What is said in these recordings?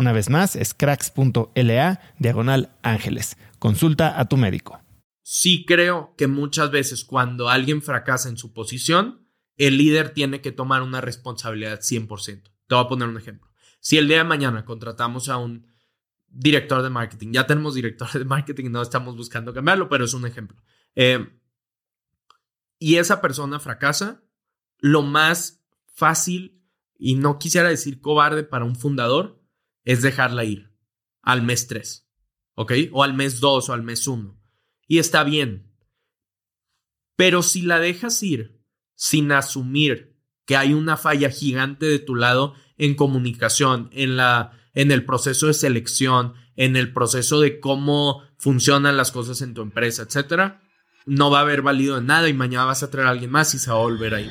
Una vez más, es cracks.la diagonal ángeles. Consulta a tu médico. Sí creo que muchas veces cuando alguien fracasa en su posición, el líder tiene que tomar una responsabilidad 100%. Te voy a poner un ejemplo. Si el día de mañana contratamos a un director de marketing, ya tenemos director de marketing, no estamos buscando cambiarlo, pero es un ejemplo. Eh, y esa persona fracasa, lo más fácil y no quisiera decir cobarde para un fundador, es dejarla ir al mes 3, ¿ok? O al mes 2 o al mes 1. Y está bien. Pero si la dejas ir sin asumir que hay una falla gigante de tu lado en comunicación, en, la, en el proceso de selección, en el proceso de cómo funcionan las cosas en tu empresa, etcétera, no va a haber valido de nada y mañana vas a traer a alguien más y se va a volver ahí.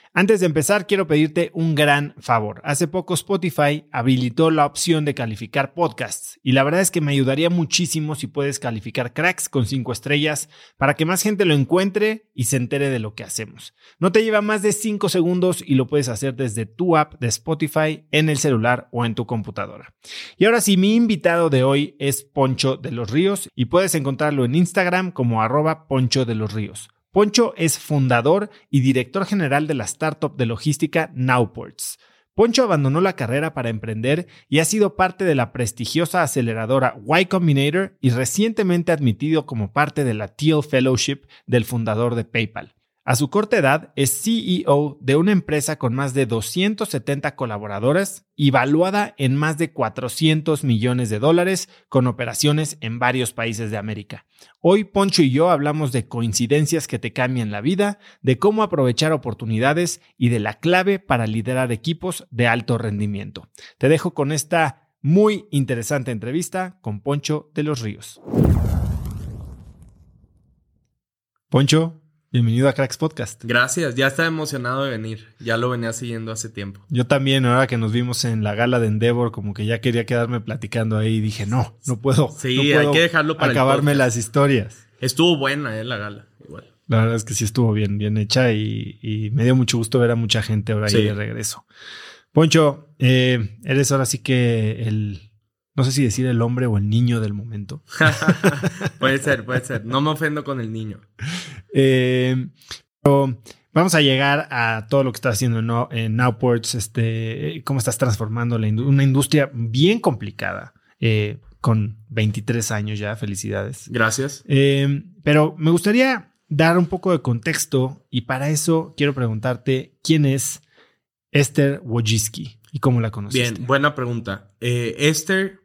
Antes de empezar, quiero pedirte un gran favor. Hace poco Spotify habilitó la opción de calificar podcasts y la verdad es que me ayudaría muchísimo si puedes calificar cracks con 5 estrellas para que más gente lo encuentre y se entere de lo que hacemos. No te lleva más de 5 segundos y lo puedes hacer desde tu app de Spotify en el celular o en tu computadora. Y ahora sí, mi invitado de hoy es Poncho de los Ríos y puedes encontrarlo en Instagram como arroba Poncho de los Ríos. Poncho es fundador y director general de la startup de logística Nowports. Poncho abandonó la carrera para emprender y ha sido parte de la prestigiosa aceleradora Y Combinator y recientemente admitido como parte de la Teal Fellowship del fundador de PayPal. A su corta edad es CEO de una empresa con más de 270 colaboradores y valuada en más de 400 millones de dólares con operaciones en varios países de América. Hoy Poncho y yo hablamos de coincidencias que te cambian la vida, de cómo aprovechar oportunidades y de la clave para liderar equipos de alto rendimiento. Te dejo con esta muy interesante entrevista con Poncho de los Ríos. Poncho, Bienvenido a Cracks Podcast. Gracias, ya estaba emocionado de venir. Ya lo venía siguiendo hace tiempo. Yo también, ahora que nos vimos en la gala de Endeavor, como que ya quería quedarme platicando ahí y dije, no, no puedo. Sí, hay que dejarlo para acabarme las historias. Estuvo buena, eh, la gala, igual. La verdad es que sí estuvo bien, bien hecha y, me dio mucho gusto ver a mucha gente ahora ahí de regreso. Poncho, eh, eres ahora sí que el, no sé si decir el hombre o el niño del momento. puede ser, puede ser. No me ofendo con el niño. Eh, pero vamos a llegar a todo lo que estás haciendo en, Nowports, este, cómo estás transformando una industria bien complicada, eh, con 23 años ya. Felicidades. Gracias. Eh, pero me gustaría dar un poco de contexto y para eso quiero preguntarte quién es Esther Wojcicki y cómo la conociste. Bien, buena pregunta. Esther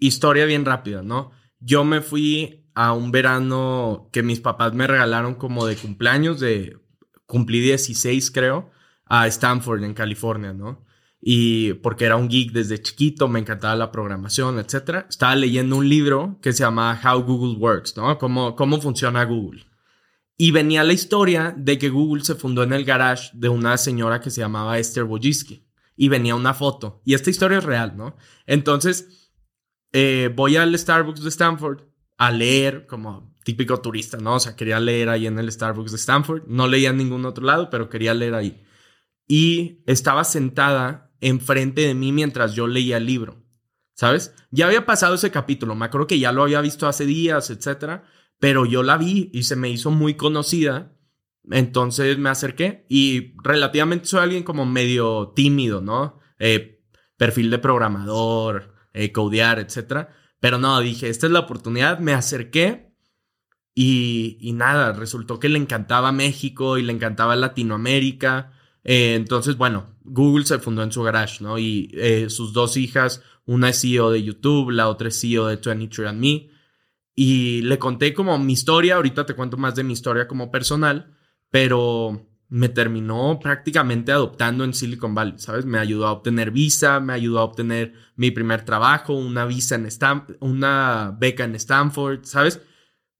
historia bien rápida, ¿no? Yo me fui a un verano que mis papás me regalaron como de cumpleaños, de cumplí 16 creo, a Stanford en California, ¿no? Y porque era un geek desde chiquito, me encantaba la programación, etc. Estaba leyendo un libro que se llama How Google Works, ¿no? Cómo, cómo funciona Google. Y venía la historia de que Google se fundó en el garage de una señora que se llamaba Esther Wojcicki. Y venía una foto. Y esta historia es real, ¿no? Entonces, eh, voy al Starbucks de Stanford a leer como típico turista, ¿no? O sea, quería leer ahí en el Starbucks de Stanford. No leía en ningún otro lado, pero quería leer ahí. Y estaba sentada enfrente de mí mientras yo leía el libro, ¿sabes? Ya había pasado ese capítulo, me acuerdo que ya lo había visto hace días, etcétera, pero yo la vi y se me hizo muy conocida. Entonces me acerqué y relativamente soy alguien como medio tímido, ¿no? Eh, perfil de programador, eh, codear, etc. Pero no, dije, esta es la oportunidad, me acerqué y, y nada, resultó que le encantaba México y le encantaba Latinoamérica. Eh, entonces, bueno, Google se fundó en su garage, ¿no? Y eh, sus dos hijas, una es CEO de YouTube, la otra es CEO de 23andMe. Y le conté como mi historia, ahorita te cuento más de mi historia como personal, pero me terminó prácticamente adoptando en Silicon Valley, ¿sabes? Me ayudó a obtener visa, me ayudó a obtener mi primer trabajo, una visa en Stanford, una beca en Stanford, ¿sabes?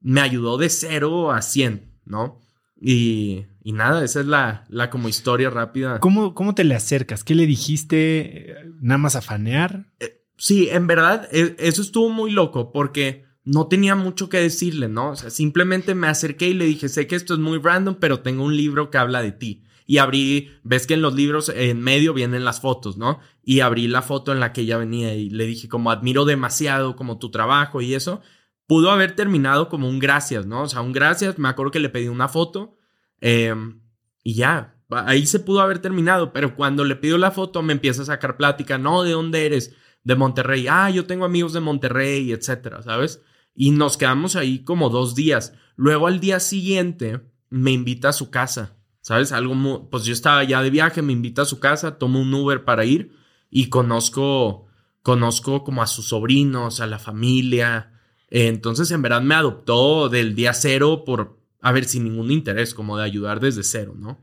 Me ayudó de cero a 100, ¿no? Y, y nada, esa es la, la como historia rápida. ¿Cómo, ¿Cómo te le acercas? ¿Qué le dijiste? ¿Nada más a fanear? Eh, sí, en verdad, e, eso estuvo muy loco porque no tenía mucho que decirle, ¿no? O sea, simplemente me acerqué y le dije, sé que esto es muy random, pero tengo un libro que habla de ti. Y abrí, ves que en los libros en medio vienen las fotos, ¿no? Y abrí la foto en la que ella venía y le dije como admiro demasiado como tu trabajo y eso. Pudo haber terminado como un gracias, ¿no? O sea, un gracias, me acuerdo que le pedí una foto em, y ya, ahí se pudo haber terminado, pero cuando le pido la foto me empieza a sacar plática, no, ¿de dónde eres? De Monterrey, ah, yo tengo amigos de Monterrey, etcétera, ¿sabes? Y nos quedamos ahí como dos días. Luego al día siguiente me invita a su casa, ¿sabes? Algo pues yo estaba ya de viaje, me invita a su casa, tomo un Uber para ir y conozco, conozco como a sus sobrinos, a la familia. Entonces en verdad me adoptó del día cero por, a ver, sin ningún interés, como de ayudar desde cero, ¿no?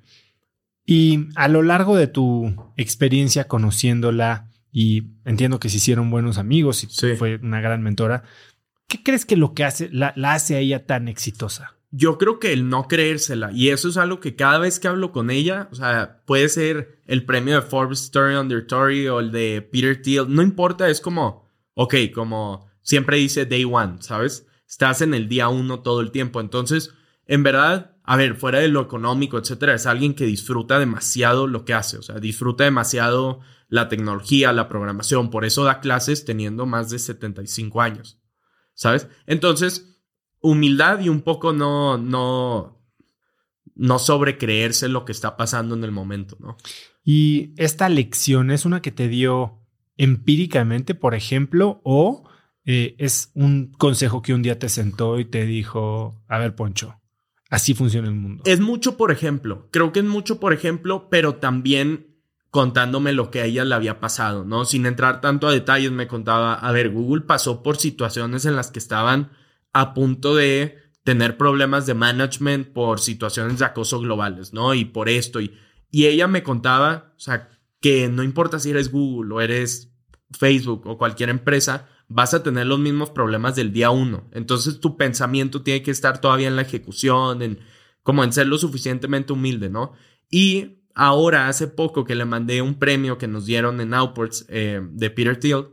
Y a lo largo de tu experiencia conociéndola, y entiendo que se hicieron buenos amigos y fue una gran mentora, ¿Qué crees que lo que hace, la, hace a ella tan exitosa? Yo creo que el no creérsela, y eso es algo que cada vez que hablo con ella, o sea, puede ser el premio de Forbes Story Under Tory o el de Peter Thiel, no importa, es como, ok, como siempre dice Day One, ¿sabes? Estás en el día uno todo el tiempo, entonces, en verdad, a ver, fuera de lo económico, etcétera, es alguien que disfruta demasiado lo que hace, o sea, disfruta demasiado la tecnología, la programación, por eso da clases teniendo más de 75 años. ¿Sabes? Entonces, humildad y un poco no, no, no sobrecreerse lo que está pasando en el momento, ¿no? Y esta lección es una que te dio empíricamente, por ejemplo, o eh, es un consejo que un día te sentó y te dijo, a ver, Poncho, así funciona el mundo. Es mucho, por ejemplo, creo que es mucho, por ejemplo, pero también contándome lo que a ella le había pasado, ¿no? Sin entrar tanto a detalles, me contaba, a ver, Google pasó por situaciones en las que estaban a punto de tener problemas de management por situaciones de acoso globales, ¿no? Y por esto, y, y ella me contaba, o sea, que no importa si eres Google o eres Facebook o cualquier empresa, vas a tener los mismos problemas del día uno. Entonces tu pensamiento tiene que estar todavía en la ejecución, en como en ser lo suficientemente humilde, ¿no? Y ahora, hace poco que le mandé un premio que nos dieron en Outports eh, de Peter Thiel,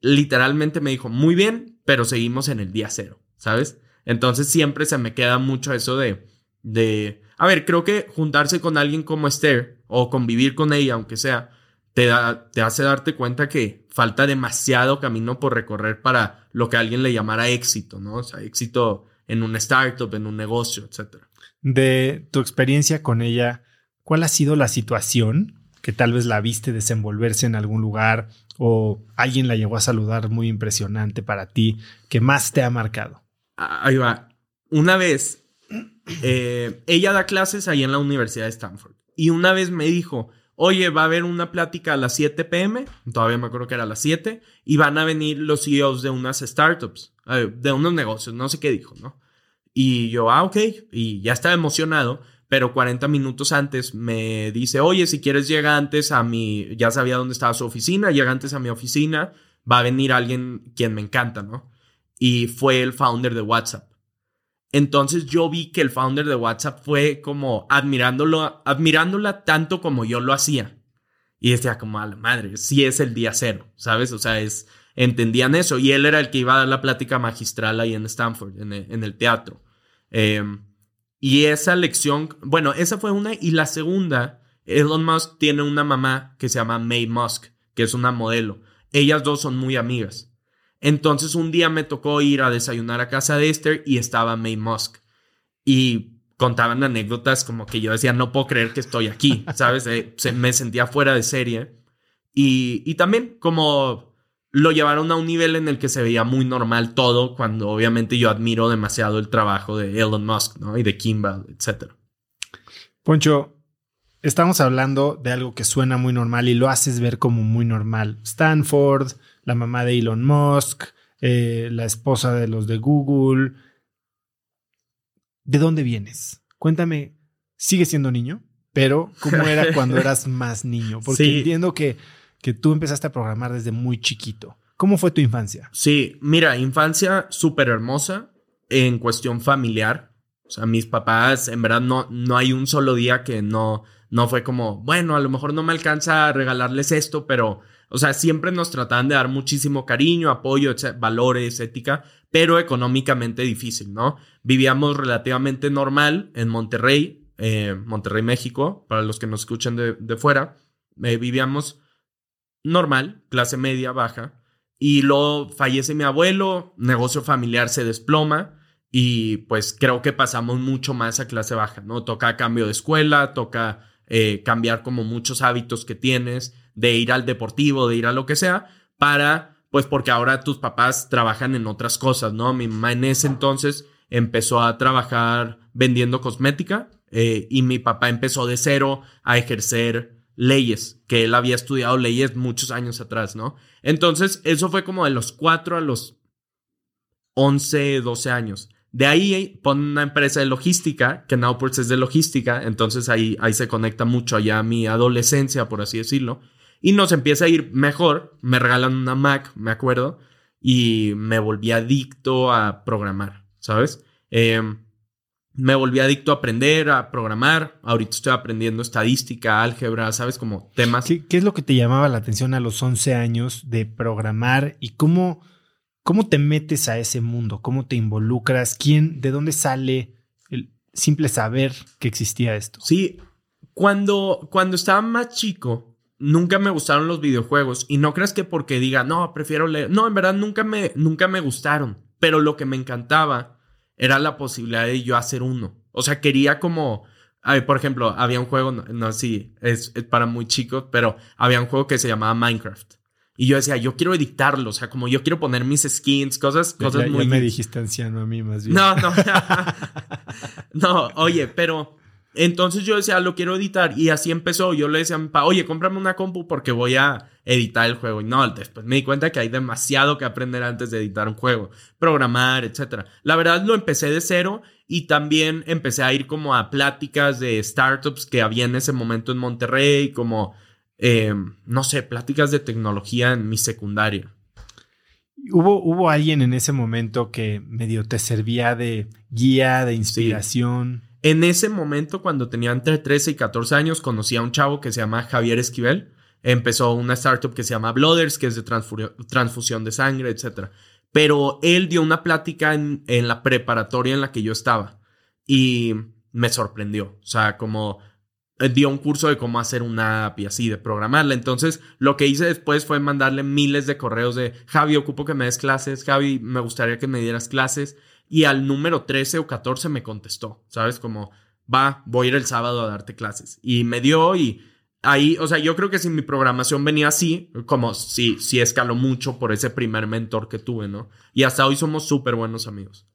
literalmente me dijo, muy bien, pero seguimos en el día cero, ¿sabes? Entonces siempre se me queda mucho eso de, De, a ver, creo que juntarse con alguien como Esther o convivir con ella, aunque sea, te, da, te hace darte cuenta que falta demasiado camino por recorrer para lo que alguien le llamara éxito, ¿no? O sea, éxito en un startup, en un negocio, etc. De tu experiencia con ella, ¿cuál ha sido la situación que tal vez la viste desenvolverse en algún lugar o alguien la llegó a saludar muy impresionante para ti que más te ha marcado? Ahí va. Una vez, eh, ella da clases ahí en la Universidad de Stanford y una vez me dijo, oye, va a haber una plática a las 7 pm, todavía me acuerdo que era a las 7, y van a venir los CEOs de unas startups, eh, de unos negocios, no sé qué dijo, ¿no? Y yo, ah, ok, y ya estaba emocionado, pero 40 minutos antes me dice, oye, si quieres llega antes a mi, ya sabía dónde estaba su oficina, llega antes a mi oficina, va a venir alguien quien me encanta, ¿no? Y fue el founder de WhatsApp. Entonces yo vi que el founder de WhatsApp fue como admirándolo, admirándola tanto como yo lo hacía. Y decía como, a la madre, sí es el día cero, ¿sabes? O sea, es, entendían eso. Y él era el que iba a dar la plática magistral ahí en Stanford, en el, teatro. Em, y esa lección, bueno, esa fue una. Y la segunda, Elon Musk tiene una mamá que se llama May Musk, que es una modelo. Ellas dos son muy amigas. Entonces un día me tocó ir a desayunar a casa de Esther y estaba May Musk. Y contaban anécdotas como que yo decía, no puedo creer que estoy aquí, ¿sabes? Eh, me sentía fuera de serie. Y, y también como lo llevaron a un nivel en el que se veía muy normal todo, cuando obviamente yo admiro demasiado el trabajo de Elon Musk, ¿no? Y de Kimball, etc. Poncho, estamos hablando de algo que suena muy normal y lo haces ver como muy normal. Stanford, la mamá de Elon Musk, eh, la esposa de los de Google. ¿De dónde vienes? Cuéntame, ¿sigue siendo niño? Pero, ¿cómo era cuando eras más niño? Porque entiendo que, que tú empezaste a programar desde muy chiquito. ¿Cómo fue tu infancia? Sí, mira, infancia súper hermosa en cuestión familiar. O sea, mis papás, en verdad, no, no hay un solo día que no, no fue como, bueno, a lo mejor no me alcanza a regalarles esto, pero o sea, siempre nos trataban de dar muchísimo cariño, apoyo, valores, ética, pero económicamente difícil, ¿no? Vivíamos relativamente normal en Monterrey, eh, Monterrey, México, para los que nos escuchan de, fuera. Eh, vivíamos normal, clase media, baja. Y luego fallece mi abuelo, negocio familiar se desploma y pues creo que pasamos mucho más a clase baja, ¿no? Toca cambio de escuela, toca eh, cambiar como muchos hábitos que tienes de ir al deportivo, de ir a lo que sea, para, pues porque ahora tus papás trabajan en otras cosas, ¿no? Mi mamá en ese entonces empezó a trabajar vendiendo cosmética eh, y mi papá empezó de cero a ejercer leyes, que él había estudiado leyes muchos años atrás, ¿no? Entonces, eso fue como de los cuatro a los 11, 12 años. De ahí pone una empresa de logística, que Nowports es de logística, entonces ahí, ahí se conecta mucho allá mi adolescencia, por así decirlo. Y nos empieza a ir mejor. Me regalan una Mac, me acuerdo. Y me volví adicto a programar, ¿sabes? Em, me volví adicto a aprender, a programar. Ahorita estoy aprendiendo estadística, álgebra, ¿sabes? Como temas. ¿Qué, es lo que te llamaba la atención a los 11 años de programar y cómo, cómo te metes a ese mundo? ¿Cómo te involucras? ¿Quién, de dónde sale el simple saber que existía esto? Sí, cuando, cuando estaba más chico, nunca me gustaron los videojuegos y no creas que porque diga, no, prefiero leer. No, en verdad nunca me, nunca me gustaron, pero lo que me encantaba era la posibilidad de yo hacer uno. O sea, quería como, por ejemplo, había un juego, no, sí, es, para muy chicos, pero había un juego que se llamaba Minecraft. Y yo decía, yo quiero editarlo, o sea, como yo quiero poner mis skins, cosas, cosas muy... Ya me dijiste anciano a mí más bien. No, no. no, oye, pero entonces yo decía, lo quiero editar. Y así empezó. Yo le decía a mi papá, oye, cómprame una compu porque voy a editar el juego. Y no, después me di cuenta que hay demasiado que aprender antes de editar un juego. Programar, etc. La verdad lo empecé de cero y también empecé a ir como a pláticas de startups que había en ese momento en Monterrey, como, em, no sé, pláticas de tecnología en mi secundaria. ¿Hubo, ¿Hubo alguien en ese momento que medio te servía de guía, de inspiración? En ese momento, cuando tenía entre 13 y 14 años, conocí a un chavo que se llama Javier Esquivel. Empezó una startup que se llama Blooders, que es de transfusión de sangre, etc. Pero él dio una plática en, la preparatoria en la que yo estaba. Y me sorprendió. O sea, como eh, dio un curso de cómo hacer una app y así, de programarla. Entonces, lo que hice después fue mandarle miles de correos de Javi, ocupo que me des clases, Javi, me gustaría que me dieras clases. Y al número 13 o 14 me contestó, ¿sabes? Como, va, voy a ir el sábado a darte clases. Y me dio y ahí, o sea, yo creo que si mi programación venía así, como si, si escaló mucho por ese primer mentor que tuve, ¿no? Y hasta hoy somos súper buenos amigos.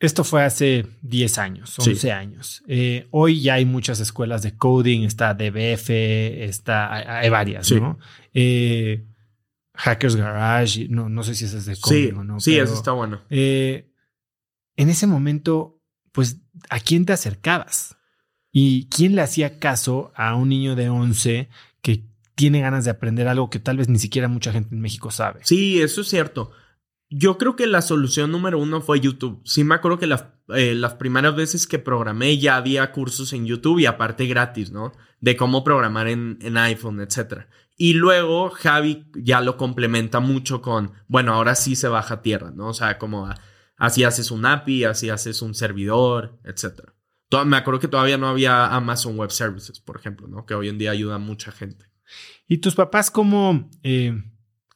Esto fue hace 10 años, 11 años. Eh, hoy ya hay muchas escuelas de coding, está DBF, está, hay, varias, ¿no? Eh, Hackers Garage, no, no sé si ese es de coding o no. Sí, eso está bueno. Eh, en ese momento, pues, ¿a quién te acercabas? ¿Y quién le hacía caso a un niño de 11 que tiene ganas de aprender algo que tal vez ni siquiera mucha gente en México sabe? Sí, eso es cierto. Yo creo que la solución número uno fue YouTube. Sí me acuerdo que eh, las primeras veces que programé ya había cursos en YouTube y aparte gratis, ¿no? De cómo programar en, en iPhone, etc. Y luego Javi ya lo complementa mucho con, bueno, ahora sí se baja a tierra, ¿no? O sea, como así haces un API, así haces un servidor, etc. me acuerdo que todavía no había Amazon Web Services, por ejemplo, ¿no? Que hoy en día ayuda a mucha gente. ¿Y tus papás cómo... Eh,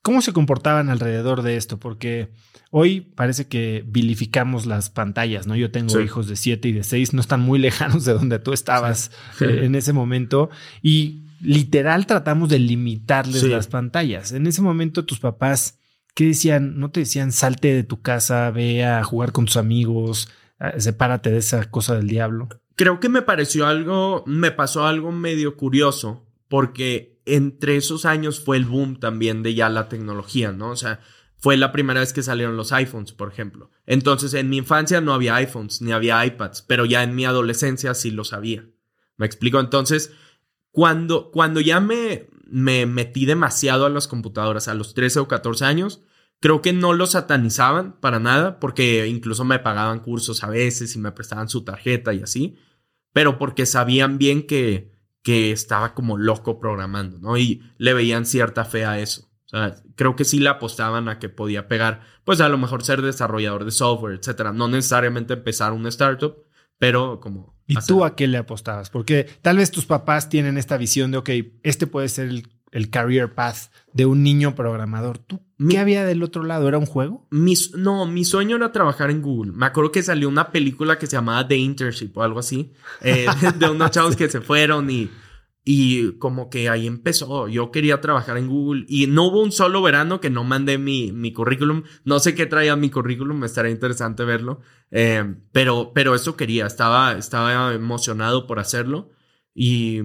¿Cómo se comportaban alrededor de esto? Porque hoy parece que vilificamos las pantallas, ¿no? Yo tengo hijos de 7 y de 6, no están muy lejanos de donde tú estabas eh, en ese momento y literal tratamos de limitarles las pantallas. En ese momento tus papás, ¿qué decían? ¿No te decían salte de tu casa, ve a jugar con tus amigos, sepárate de esa cosa del diablo? Creo que me pareció algo, me pasó algo medio curioso porque entre esos años fue el boom también de ya la tecnología, ¿no? O sea, fue la primera vez que salieron los iPhones, por ejemplo. Entonces, en mi infancia no había iPhones ni había iPads, pero ya en mi adolescencia sí lo sabía. ¿Me explico? Entonces, cuando, cuando ya me, me metí demasiado a las computadoras a los 13 o 14 años, creo que no lo satanizaban para nada, porque incluso me pagaban cursos a veces y me prestaban su tarjeta y así, pero porque sabían bien que, que estaba como loco programando, ¿no? Y le veían cierta fe a eso. O sea, creo que sí le apostaban a que podía pegar, pues a lo mejor ser desarrollador de software, etcétera. No necesariamente empezar una startup, pero como. ¿Y tú a qué le apostabas? Porque tal vez tus papás tienen esta visión de, ok, este puede ser el el career path de un niño programador. ¿Tú qué había del otro lado? ¿Era un juego? no, mi sueño era trabajar en Google. Me acuerdo que salió una película que se llamaba The Internship o algo así, eh, de unos chavos que se fueron y, y como que ahí empezó. Yo quería trabajar en Google y no hubo un solo verano que no mandé mi, mi currículum. No sé qué traía mi currículum, me estaría interesante verlo. Eh, pero, pero eso quería, estaba, estaba emocionado por hacerlo y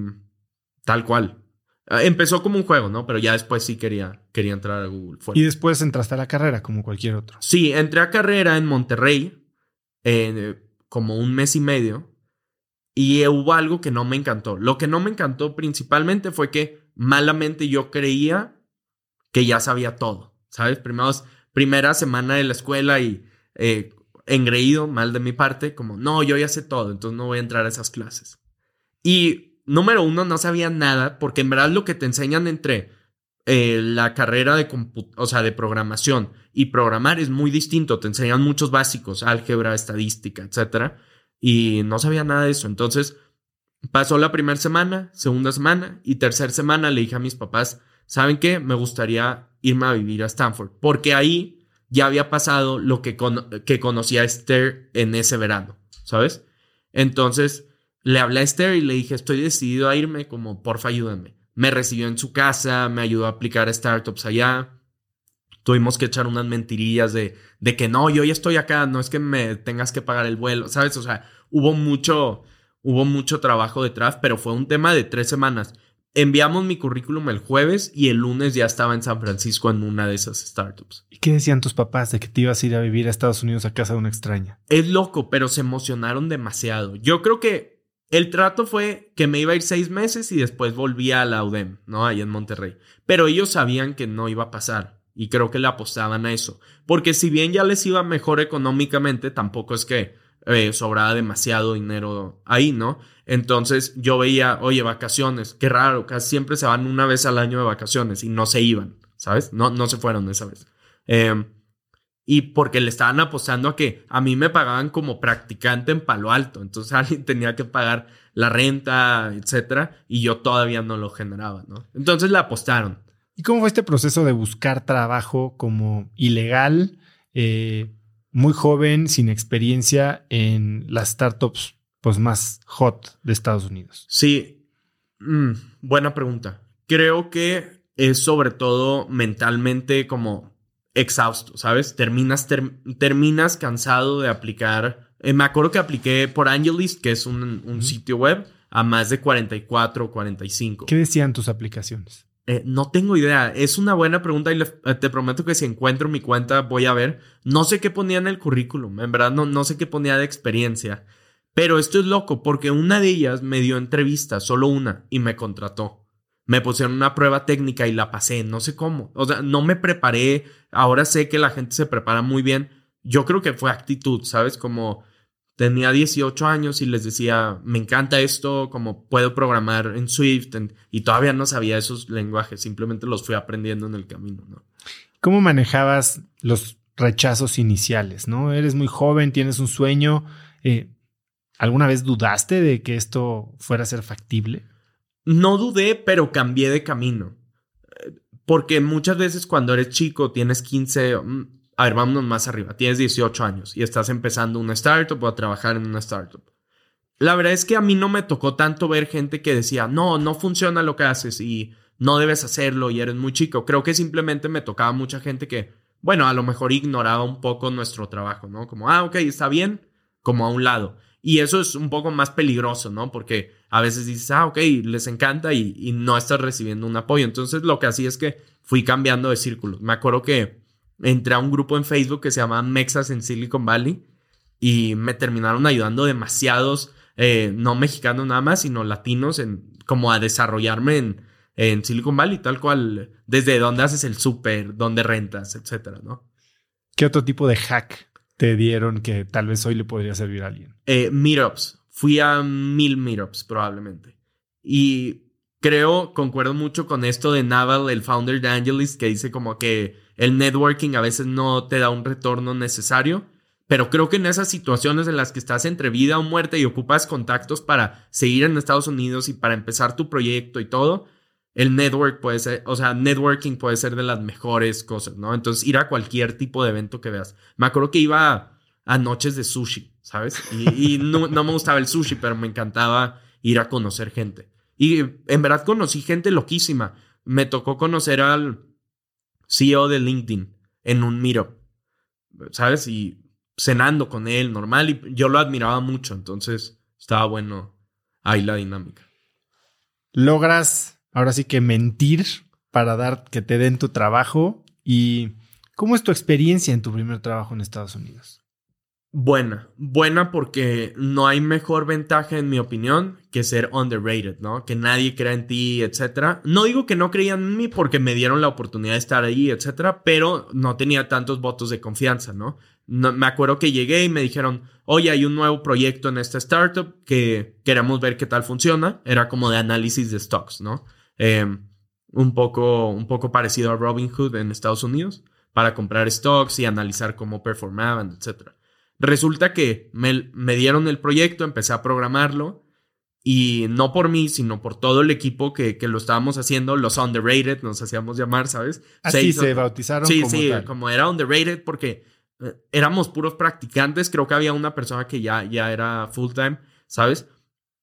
tal cual. Ah, empezó como un juego, ¿no? Pero ya después sí quería, quería entrar a Google. Y después entraste a la carrera, como cualquier otro. Sí, entré a carrera en Monterrey, eh, como un mes y medio, y hubo algo que no me encantó. Lo que no me encantó principalmente fue que malamente yo creía que ya sabía todo, ¿sabes? Primera semana de la escuela y eh, engreído, mal de mi parte, como, no, yo ya sé todo, entonces no voy a entrar a esas clases. Y número uno, no sabía nada, porque en verdad lo que te enseñan entre eh, la carrera de, o sea, de programación y programar es muy distinto. Te enseñan muchos básicos, álgebra, estadística, etcétera, y no sabía nada de eso. Entonces, pasó la primera semana, segunda semana y tercera semana le dije a mis papás, ¿saben qué? Me gustaría irme a vivir a Stanford, porque ahí ya había pasado lo que, que conocía a Esther en ese verano, ¿sabes? Entonces, le hablé a Esther y le dije, estoy decidido a irme, como, porfa, ayúdame. Me recibió en su casa, me ayudó a aplicar a startups allá. Tuvimos que echar unas mentirillas de, de que no, yo ya estoy acá, no es que me tengas que pagar el vuelo, ¿sabes? O sea, hubo mucho, hubo mucho trabajo detrás, pero fue un tema de tres semanas. Enviamos mi currículum el jueves y el lunes ya estaba en San Francisco en una de esas startups. ¿Y qué decían tus papás de que te ibas a ir a vivir a Estados Unidos a casa de una extraña? Es loco, pero se emocionaron demasiado. Yo creo que el trato fue que me iba a ir seis meses y después volvía a la UDEM, ¿no? Ahí en Monterrey. Pero ellos sabían que no iba a pasar y creo que le apostaban a eso. Porque si bien ya les iba mejor económicamente, tampoco es que eh, sobraba demasiado dinero ahí, ¿no? Entonces yo veía, oye, vacaciones, qué raro, casi siempre se van una vez al año de vacaciones y no se iban, ¿sabes? No, no se fueron esa vez. Em, y porque le estaban apostando a que a mí me pagaban como practicante en Palo Alto, entonces alguien tenía que pagar la renta, etcétera, y yo todavía no lo generaba, ¿no? Entonces le apostaron. ¿Y cómo fue este proceso de buscar trabajo como ilegal, eh, muy joven, sin experiencia en las startups pues, más hot de Estados Unidos? Sí, mm, buena pregunta. Creo que es sobre todo mentalmente como exhausto, ¿sabes? Terminas, terminas cansado de aplicar. Eh, me acuerdo que apliqué por Angelist, que es un, sitio web, a más de 44 o 45. ¿Qué decían tus aplicaciones? Eh, no tengo idea. Es una buena pregunta y eh, te prometo que si encuentro mi cuenta voy a ver. No sé qué ponía en el currículum. En verdad no, no sé qué ponía de experiencia. Pero esto es loco porque una de ellas me dio entrevista, solo una, y me contrató me pusieron una prueba técnica y la pasé, no sé cómo. O sea, no me preparé, ahora sé que la gente se prepara muy bien. Yo creo que fue actitud, ¿sabes? Como tenía 18 años y les decía, me encanta esto, como puedo programar en Swift y todavía no sabía esos lenguajes, simplemente los fui aprendiendo en el camino, ¿no? ¿Cómo manejabas los rechazos iniciales, no? Eres muy joven, tienes un sueño. Eh, ¿Alguna vez dudaste de que esto fuera a ser factible? No dudé, pero cambié de camino. Porque muchas veces cuando eres chico, tienes 15, mm, a ver, vámonos más arriba, tienes 18 años y estás empezando una startup o a trabajar en una startup. La verdad es que a mí no me tocó tanto ver gente que decía, no, no funciona lo que haces y no debes hacerlo y eres muy chico. Creo que simplemente me tocaba mucha gente que, bueno, a lo mejor ignoraba un poco nuestro trabajo, ¿no? Como, ah, ok, está bien, como a un lado. Y eso es un poco más peligroso, ¿no? Porque a veces dices, ah, ok, les encanta y, no estás recibiendo un apoyo. Entonces lo que hacía es que fui cambiando de círculos. Me acuerdo que entré a un grupo en Facebook que se llama Mexas en Silicon Valley y me terminaron ayudando demasiados, eh, no mexicanos nada más, sino latinos, en, como a desarrollarme en, en Silicon Valley, tal cual, desde dónde haces el súper, dónde rentas, etcétera, ¿no? ¿Qué otro tipo de hack te dieron que tal vez hoy le podría servir a alguien? Eh, meetups. Fui a mil meetups probablemente. Y creo, concuerdo mucho con esto de Naval, el founder de Angelis, que dice como que el networking a veces no te da un retorno necesario. Pero creo que en esas situaciones en las que estás entre vida o muerte y ocupas contactos para seguir en Estados Unidos y para empezar tu proyecto y todo, el network puede ser, o sea, networking puede ser de las mejores cosas, ¿no? Entonces, ir a cualquier tipo de evento que veas. Me acuerdo que iba a, noches de sushi, ¿sabes? Y, no, me gustaba el sushi, pero me encantaba ir a conocer gente. Y en verdad conocí gente loquísima. Me tocó conocer al CEO de LinkedIn en un meetup, ¿sabes? Y cenando con él, normal, y yo lo admiraba mucho, entonces estaba bueno ahí la dinámica. Logras ahora sí que mentir para dar que te den tu trabajo. ¿Y cómo es tu experiencia en tu primer trabajo en Estados Unidos? Buena, buena porque no hay mejor ventaja en mi opinión que ser underrated, ¿no? Que nadie crea en ti, etcétera. No digo que no creían en mí porque me dieron la oportunidad de estar ahí, etcétera, pero no tenía tantos votos de confianza, ¿no? no me acuerdo que llegué y me dijeron, oye, hay un nuevo proyecto en esta startup que queremos ver qué tal funciona. Era como de análisis de stocks, ¿no? Em, un, poco, un poco parecido a Robinhood en Estados Unidos, para comprar stocks y analizar cómo performaban, etc. Resulta que me, me dieron el proyecto, empecé a programarlo y no por mí, sino por todo el equipo que, que, lo estábamos haciendo, los underrated, nos hacíamos llamar, ¿sabes? Así se, bautizaron. Sí, sí, como era underrated porque eh, éramos puros practicantes, creo que había una persona que ya, ya era full time, ¿sabes?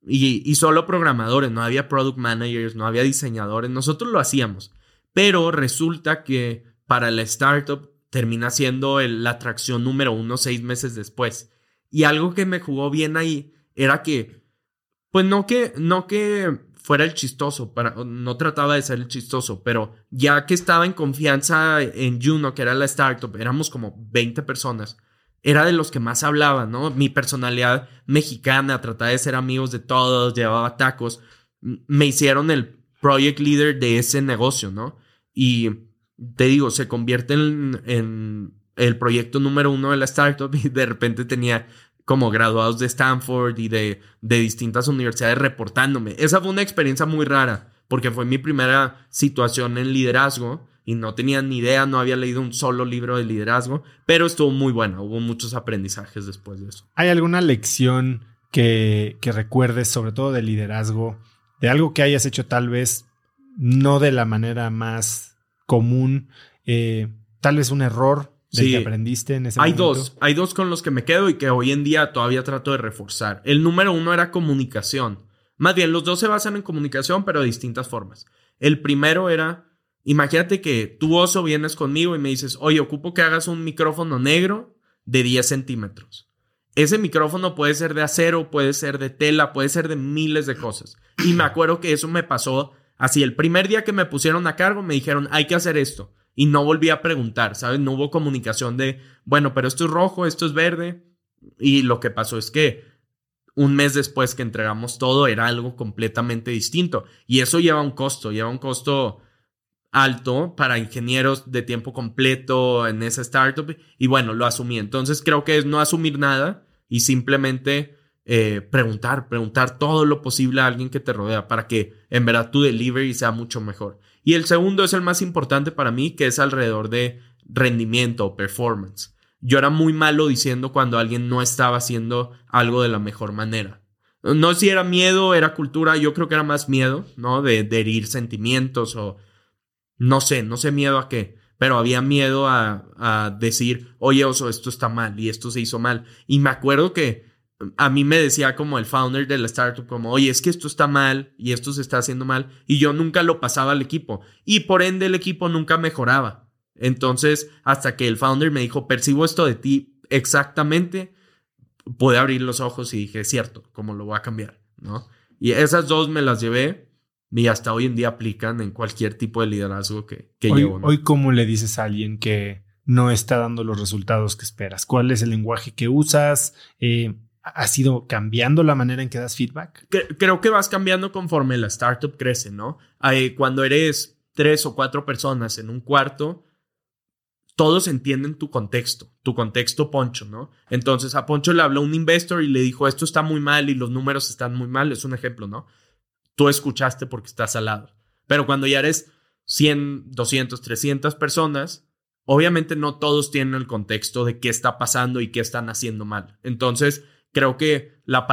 Y, solo programadores, no había product managers, no había diseñadores, nosotros lo hacíamos. Pero resulta que para la startup termina siendo la atracción número uno seis meses después. Y algo que me jugó bien ahí era que, pues no que, no que fuera el chistoso, para, no trataba de ser el chistoso, pero ya que estaba en confianza en Juno, que era la startup, éramos como 20 personas era de los que más hablaba, ¿no? Mi personalidad mexicana, trataba de ser amigos de todos, llevaba tacos, me hicieron el project leader de ese negocio, ¿no? Y te digo, se convierte en, el proyecto número uno de la startup y de repente tenía como graduados de Stanford y de, de distintas universidades reportándome. Esa fue una experiencia muy rara porque fue mi primera situación en liderazgo y no tenía ni idea, no había leído un solo libro de liderazgo, pero estuvo muy buena, hubo muchos aprendizajes después de eso. ¿Hay alguna lección que, que recuerdes, sobre todo de liderazgo, de algo que hayas hecho tal vez no de la manera más común, eh, tal vez un error del que aprendiste en ese hay momento? Hay dos, hay dos con los que me quedo y que hoy en día todavía trato de reforzar. El número uno era comunicación. Más bien, los dos se basan en comunicación, pero de distintas formas. El primero era, imagínate que tú, oso, vienes conmigo y me dices, oye, ocupo que hagas un micrófono negro de 10 centímetros. Ese micrófono puede ser de acero, puede ser de tela, puede ser de miles de cosas. Y me acuerdo que eso me pasó así. El primer día que me pusieron a cargo, me dijeron, hay que hacer esto. Y no volví a preguntar, ¿sabes? No hubo comunicación de, bueno, pero esto es rojo, esto es verde. Y lo que pasó es que un mes después que entregamos todo era algo completamente distinto. Y eso lleva un costo, lleva un costo alto para ingenieros de tiempo completo en esa startup. Y bueno, lo asumí. Entonces creo que es no asumir nada y simplemente eh, preguntar, preguntar todo lo posible a alguien que te rodea para que en verdad tu delivery sea mucho mejor. Y el segundo es el más importante para mí, que es alrededor de rendimiento o performance. Yo era muy malo diciendo cuando alguien no estaba haciendo algo de la mejor manera. No si era miedo, era cultura, yo creo que era más miedo, ¿no? De, herir sentimientos o no sé, no sé miedo a qué, pero había miedo a, a decir, oye, oso, esto está mal y esto se hizo mal. Y me acuerdo que a mí me decía como el founder de la startup, como, oye, es que esto está mal y esto se está haciendo mal, y yo nunca lo pasaba al equipo, y por ende el equipo nunca mejoraba. Entonces, hasta que el founder me dijo, percibo esto de ti exactamente, pude abrir los ojos y dije, cierto, ¿cómo lo voy a cambiar? ¿No? Y esas dos me las llevé y hasta hoy en día aplican en cualquier tipo de liderazgo que, que hoy, llevo. Hoy, ¿cómo le dices a alguien que no está dando los resultados que esperas? ¿Cuál es el lenguaje que usas? Eh, ¿Has ido cambiando la manera en que das feedback? Creo que vas cambiando conforme la startup crece, ¿no? Cuando eres tres o cuatro personas en un cuarto, todos entienden tu contexto, tu contexto Poncho, ¿no? Entonces a Poncho le habló un investor y le dijo, esto está muy mal y los números están muy mal, es un ejemplo, ¿no? Tú escuchaste porque estás al lado. Pero cuando ya eres 100, 200, 300 personas, obviamente no todos tienen el contexto de qué está pasando y qué están haciendo mal. Entonces, creo que la,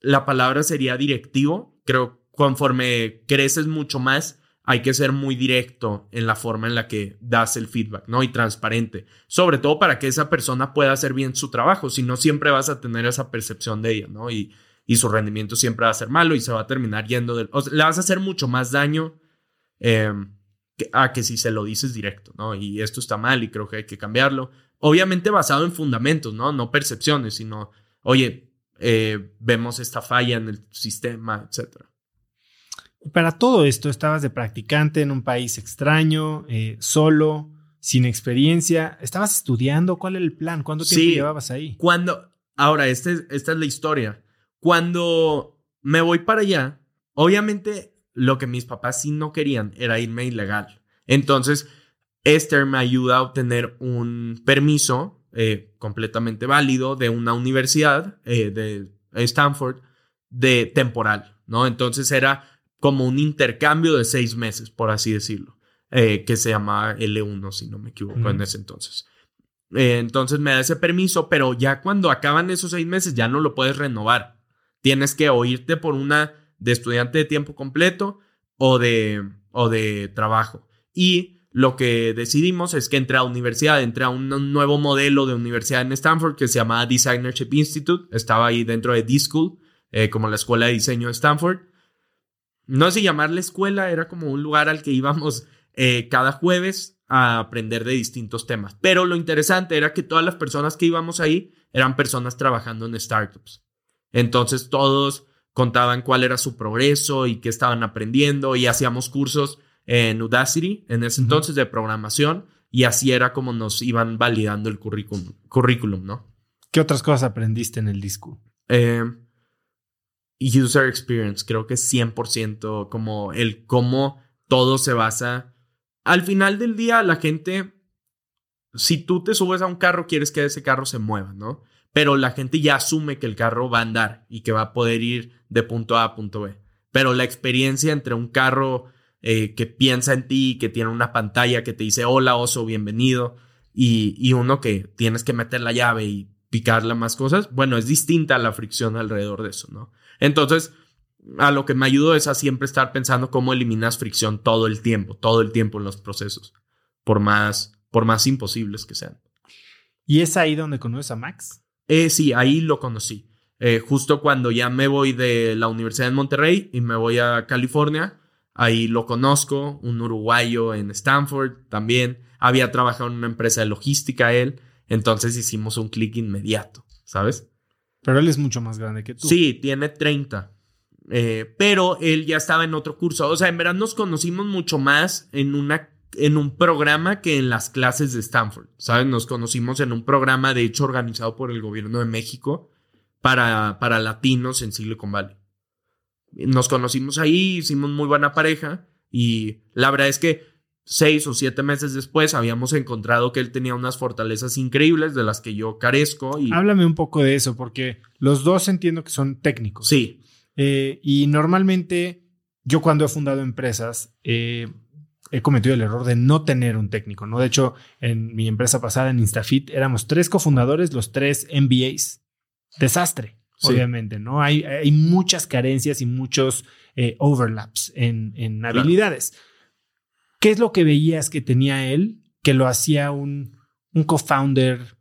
la palabra sería directivo. Creo conforme creces mucho más, hay que ser muy directo en la forma en la que das el feedback, ¿no? Y transparente, sobre todo para que esa persona pueda hacer bien su trabajo, si no siempre vas a tener esa percepción de ella, ¿no? Y, y su rendimiento siempre va a ser malo y se va a terminar yendo del... O sea, le vas a hacer mucho más daño que, a que si se lo dices directo, ¿no? Y esto está mal y creo que hay que cambiarlo. Obviamente basado en fundamentos, ¿no? No percepciones, sino, oye, eh, vemos esta falla en el sistema, etcétera. Para todo esto, estabas de practicante en un país extraño, eh, solo, sin experiencia. ¿Estabas estudiando? ¿Cuál era el plan? ¿Cuánto tiempo sí, llevabas ahí? Cuando, ahora, este, esta es la historia. Cuando me voy para allá, obviamente lo que mis papás sí no querían era irme ilegal. Entonces, Esther me ayuda a obtener un permiso eh, completamente válido de una universidad eh, de Stanford de temporal, ¿no? Entonces era como un intercambio de seis meses, por así decirlo, eh, que se llamaba L1, si no me equivoco, mm. en ese entonces. Entonces me da ese permiso, pero ya cuando acaban esos seis meses ya no lo puedes renovar. Tienes que oírte por una de estudiante de tiempo completo o de, o de trabajo. Y lo que decidimos es que entré a universidad, entré a un, nuevo modelo de universidad en Stanford que se llamaba Designership Institute. Estaba ahí dentro de D-School, eh, como la escuela de diseño de Stanford no sé llamarle escuela, era como un lugar al que íbamos eh, cada jueves a aprender de distintos temas. Pero lo interesante era que todas las personas que íbamos ahí eran personas trabajando en startups. Entonces todos contaban cuál era su progreso y qué estaban aprendiendo y hacíamos cursos en Udacity en ese entonces de programación y así era como nos iban validando el currículum, currículum ¿no? ¿Qué otras cosas aprendiste en el disco? Eh, user experience. Creo que es 100% como el cómo todo se basa. Al final del día, la gente, si tú te subes a un carro, quieres que ese carro se mueva, ¿no? Pero la gente ya asume que el carro va a andar y que va a poder ir de punto A a punto B. Pero la experiencia entre un carro eh, que piensa en ti, que tiene una pantalla que te dice hola oso, bienvenido, y, y uno que tienes que meter la llave y picarle más cosas, bueno, es distinta la fricción alrededor de eso, ¿no? Entonces, a lo que me ayudó es a siempre estar pensando cómo eliminas fricción todo el tiempo, todo el tiempo en los procesos, por más, por más imposibles que sean. ¿Y es ahí donde conoces a Max? Eh, sí, ahí lo conocí. Eh, justo cuando ya me voy de la Universidad de Monterrey y me voy a California, ahí lo conozco, un uruguayo en Stanford también. Había trabajado en una empresa de logística él, entonces hicimos un clic inmediato, ¿sabes? Pero él es mucho más grande que tú. Sí, tiene 30. Eh, pero él ya estaba en otro curso. O sea, en verdad nos conocimos mucho más en, una, en un programa que en las clases de Stanford. ¿Sabes? Nos conocimos en un programa, de hecho, organizado por el gobierno de México para, para latinos en Silicon Valley. Nos conocimos ahí, hicimos muy buena pareja y la verdad es que seis o siete meses después habíamos encontrado que él tenía unas fortalezas increíbles de las que yo carezco. Y... Háblame un poco de eso, porque los dos entiendo que son técnicos. Sí. Eh, y normalmente yo cuando he fundado empresas eh, he cometido el error de no tener un técnico, ¿no? De hecho, en mi empresa pasada, en Instafit, éramos tres cofundadores, los tres MBAs. Desastre, obviamente, ¿no? Hay, hay, muchas carencias y muchos eh, overlaps en, en habilidades. ¿Qué es lo que veías que tenía él que lo hacía un, un co-founder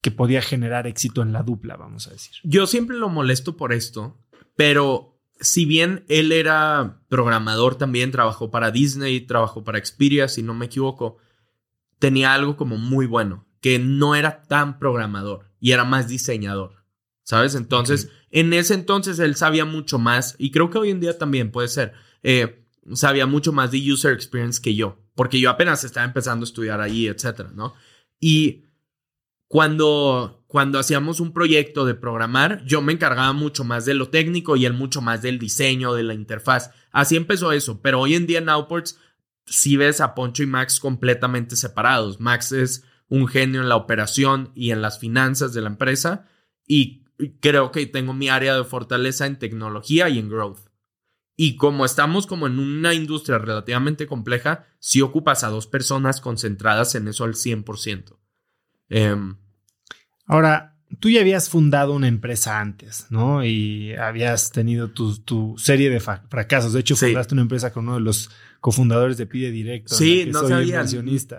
que podía generar éxito en la dupla, vamos a decir? Yo siempre lo molesto por esto, pero si bien él era programador también, trabajó para Disney, trabajó para Xperia, si no me equivoco, tenía algo como muy bueno, que no era tan programador y era más diseñador, ¿sabes? Entonces, en ese entonces él sabía mucho más y creo que hoy en día también puede ser, eh, sabía mucho más de user experience que yo, porque yo apenas estaba empezando a estudiar ahí, etcétera, ¿no? Y cuando, cuando hacíamos un proyecto de programar, yo me encargaba mucho más de lo técnico y él mucho más del diseño, de la interfaz. Así empezó eso, pero hoy en día en Outports sí ves a Poncho y Max completamente separados. Max es un genio en la operación y en las finanzas de la empresa y creo que tengo mi área de fortaleza en tecnología y en growth. Y como estamos como en una industria relativamente compleja, sí ocupas a dos personas concentradas en eso al 100%. Em, Ahora, tú ya habías fundado una empresa antes, ¿no? Y habías tenido tu, serie de fracasos. De hecho, fundaste una empresa con uno de los cofundadores de Pide Directo. Sí, no sabía.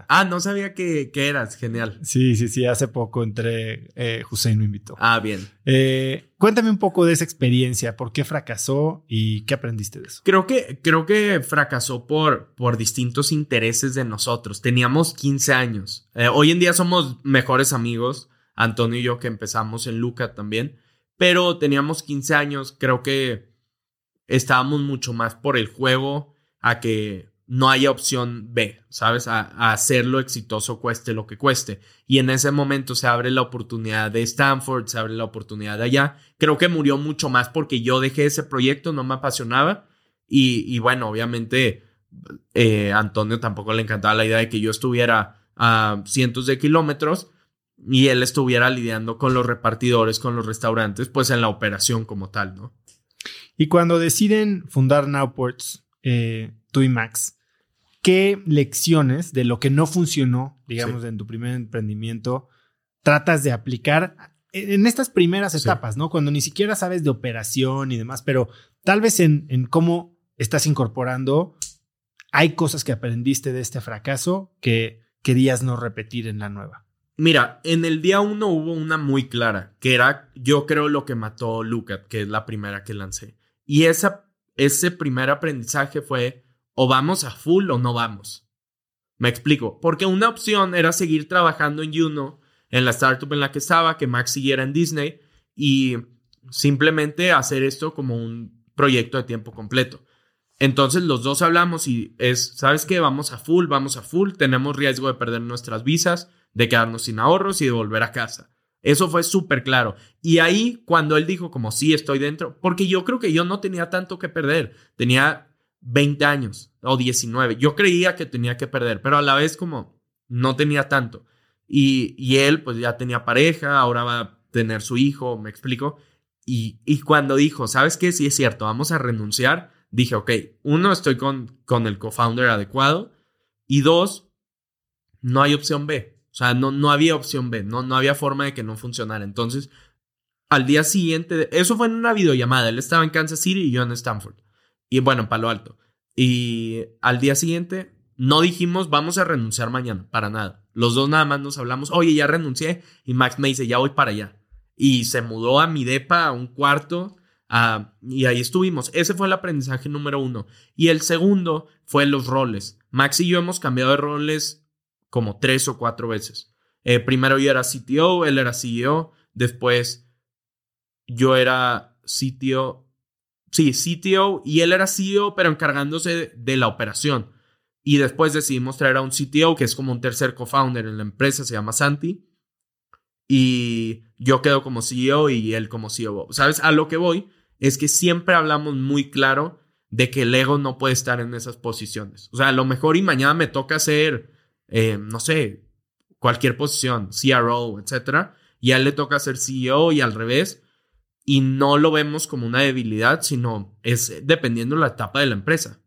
Ah, no sabía que, eras. Genial. Sí, sí, sí. Hace poco entré, eh, Hussein me invitó. Ah, bien. Eh, cuéntame un poco de esa experiencia. ¿Por qué fracasó y qué aprendiste de eso? Creo que, creo que fracasó por, por distintos intereses de nosotros. Teníamos 15 años. Eh, hoy en día somos mejores amigos. Antonio y yo que empezamos en Luca también. Pero teníamos 15 años. Creo que estábamos mucho más por el juego a que no haya opción B, ¿sabes? A, hacerlo exitoso cueste lo que cueste. Y en ese momento se abre la oportunidad de Stanford, se abre la oportunidad de allá. Creo que murió mucho más porque yo dejé ese proyecto, no me apasionaba. Y, bueno, obviamente eh, Antonio tampoco le encantaba la idea de que yo estuviera a cientos de kilómetros y él estuviera lidiando con los repartidores, con los restaurantes, pues en la operación como tal, ¿no? Y cuando deciden fundar Nowports, eh, tú y Max, ¿qué lecciones de lo que no funcionó, digamos, en tu primer emprendimiento, tratas de aplicar en estas primeras etapas, ¿no? Cuando ni siquiera sabes de operación y demás, pero tal vez en, en cómo estás incorporando, hay cosas que aprendiste de este fracaso que querías no repetir en la nueva. Mira, en el día uno hubo una muy clara, que era, yo creo, lo que mató Luca, que es la primera que lancé. Y esa ese primer aprendizaje fue o vamos a full o no vamos. Me explico, porque una opción era seguir trabajando en Juno, en la startup en la que estaba, que Max siguiera en Disney y simplemente hacer esto como un proyecto de tiempo completo. Entonces los dos hablamos y es, ¿sabes qué? Vamos a full, vamos a full, tenemos riesgo de perder nuestras visas, de quedarnos sin ahorros y de volver a casa. Eso fue súper claro. Y ahí, cuando él dijo como sí, estoy dentro, porque yo creo que yo no tenía tanto que perder, tenía 20 años o 19, yo creía que tenía que perder, pero a la vez como no tenía tanto. Y, y él pues ya tenía pareja, ahora va a tener su hijo, me explico. Y, y cuando dijo, ¿sabes qué? Sí es cierto, vamos a renunciar, dije, ok, uno, estoy con, con el co-founder adecuado y dos, no hay opción B. O sea, no, no había opción B, no, no había forma de que no funcionara. Entonces, al día siguiente, eso fue en una videollamada, él estaba en Kansas City y yo en Stanford. Y bueno, en Palo Alto. Y al día siguiente no dijimos vamos a renunciar mañana, para nada. Los dos nada más nos hablamos, oye, ya renuncié. Y Max me dice, ya voy para allá. Y se mudó a mi depa, a un cuarto, y ahí estuvimos. Ese fue el aprendizaje número uno. Y el segundo fue los roles. Max y yo hemos cambiado de roles como tres o cuatro veces. Eh, primero yo era CTO, él era CEO. Después yo era CTO, sí, CTO y él era CEO, pero encargándose de la operación. Y después decidimos traer a un CTO, que es como un tercer co-founder en la empresa, se llama Santi. Y yo quedo como CEO y él como CEO. ¿Sabes? A lo que voy es que siempre hablamos muy claro de que el ego no puede estar en esas posiciones. O sea, a lo mejor y mañana me toca hacer, eh, no sé, cualquier posición, CRO, etcétera, y a él le toca ser CEO y al revés, y no lo vemos como una debilidad, sino es dependiendo de la etapa de la empresa.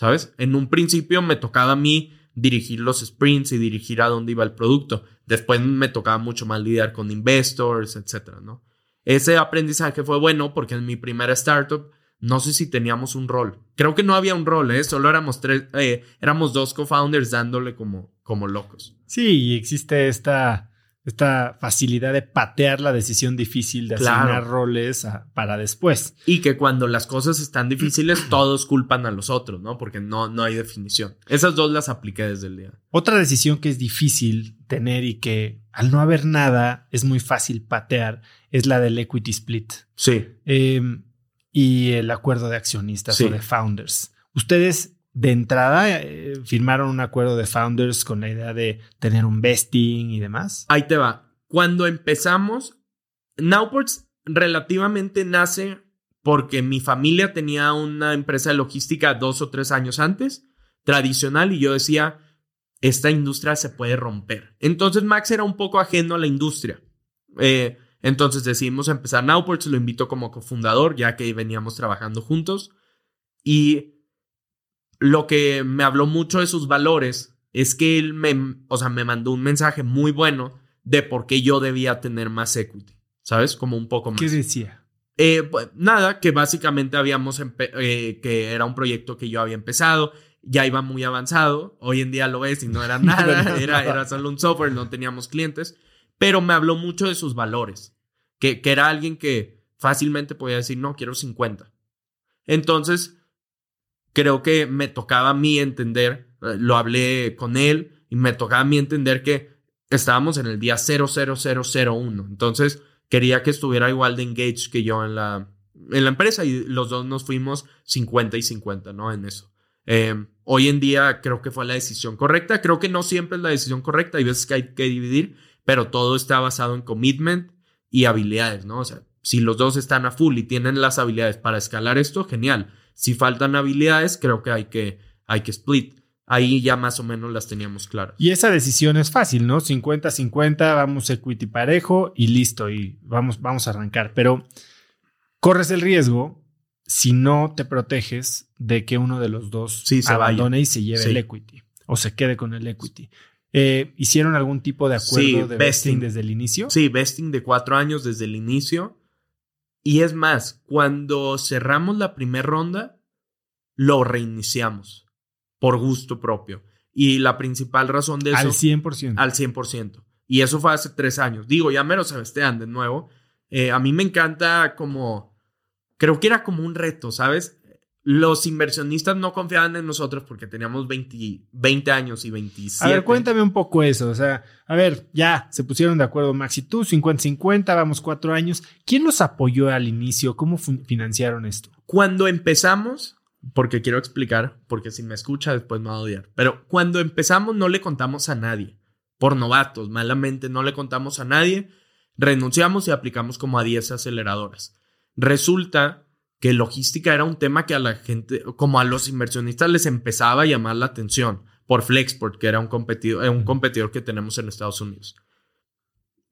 ¿sabes? En un principio me tocaba a mí dirigir los sprints y dirigir a dónde iba el producto. Después me tocaba mucho más lidiar con investors, etcétera, ¿no? Ese aprendizaje fue bueno porque en mi primera startup no sé si teníamos un rol. Creo que no había un rol, ¿eh? Solo éramos tres, eh, éramos dos co-founders dándole como, como locos. Sí, y existe esta esta facilidad de patear la decisión difícil de asignar roles para después. Y que cuando las cosas están difíciles, todos culpan a los otros, ¿no? Porque no, no hay definición. Esas dos las apliqué desde el día. Otra decisión que es difícil tener y que al no haber nada es muy fácil patear es la del equity split. Sí. Em, y el acuerdo de accionistas o de founders. Ustedes de entrada eh, firmaron un acuerdo de founders con la idea de tener un vesting y demás? Ahí te va. Cuando empezamos, Nowports relativamente nace porque mi familia tenía una empresa de logística dos o tres años antes, tradicional, y yo decía, esta industria se puede romper. Entonces Max era un poco ajeno a la industria. Eh, entonces decidimos empezar Nowports, lo invito como cofundador, ya que veníamos trabajando juntos. Y lo que me habló mucho de sus valores es que él me, o sea, me mandó un mensaje muy bueno de por qué yo debía tener más equity, ¿sabes? Como un poco más. ¿Qué decía? Eh, pues, nada, que básicamente habíamos, eh, que era un proyecto que yo había empezado, ya iba muy avanzado, hoy en día lo es y no era nada, era, era solo un software, no teníamos clientes, pero me habló mucho de sus valores, que, que era alguien que fácilmente podía decir, no, quiero 50. Entonces, creo que me tocaba a mí entender, eh, lo hablé con él y me tocaba a mí entender que estábamos en el día 00001. Entonces quería que estuviera igual de engaged que yo en la, en la empresa y los dos nos fuimos 50 y 50, ¿no? En eso. Em, hoy en día creo que fue la decisión correcta. Creo que no siempre es la decisión correcta. Hay veces que hay que dividir, pero todo está basado en commitment y habilidades, ¿no? O sea, si los dos están a full y tienen las habilidades para escalar esto, genial. Si faltan habilidades, creo que hay que, hay que split. Ahí ya más o menos las teníamos claras. Y esa decisión es fácil, ¿no? 50-50, vamos equity parejo y listo, y vamos, vamos a arrancar. Pero corres el riesgo, si no te proteges, de que uno de los dos se abandone y se lleve el equity o se quede con el equity. Eh, ¿Hicieron algún tipo de acuerdo de vesting desde el inicio? Sí, vesting de cuatro años desde el inicio. Y es más, cuando cerramos la primera ronda, lo reiniciamos por gusto propio. Y la principal razón de eso... Al 100%. Al 100%. Y eso fue hace tres años. Digo, ya me lo sabestean de nuevo. Eh, a mí me encanta como... Creo que era como un reto, ¿sabes? Los inversionistas no confiaban en nosotros porque teníamos 20, 20 años y 27. A ver, cuéntame un poco eso. O sea, a ver, ya se pusieron de acuerdo Max y tú, 50-50, vamos cuatro años. ¿Quién los apoyó al inicio? ¿Cómo financiaron esto? Cuando empezamos, porque quiero explicar, porque si me escucha después me va a odiar, pero cuando empezamos no le contamos a nadie. Por novatos, malamente no le contamos a nadie. Renunciamos y aplicamos como a 10 aceleradoras. Resulta que logística era un tema que a la gente, como a los inversionistas les empezaba a llamar la atención por Flexport, que era un competidor, un competidor que tenemos en Estados Unidos.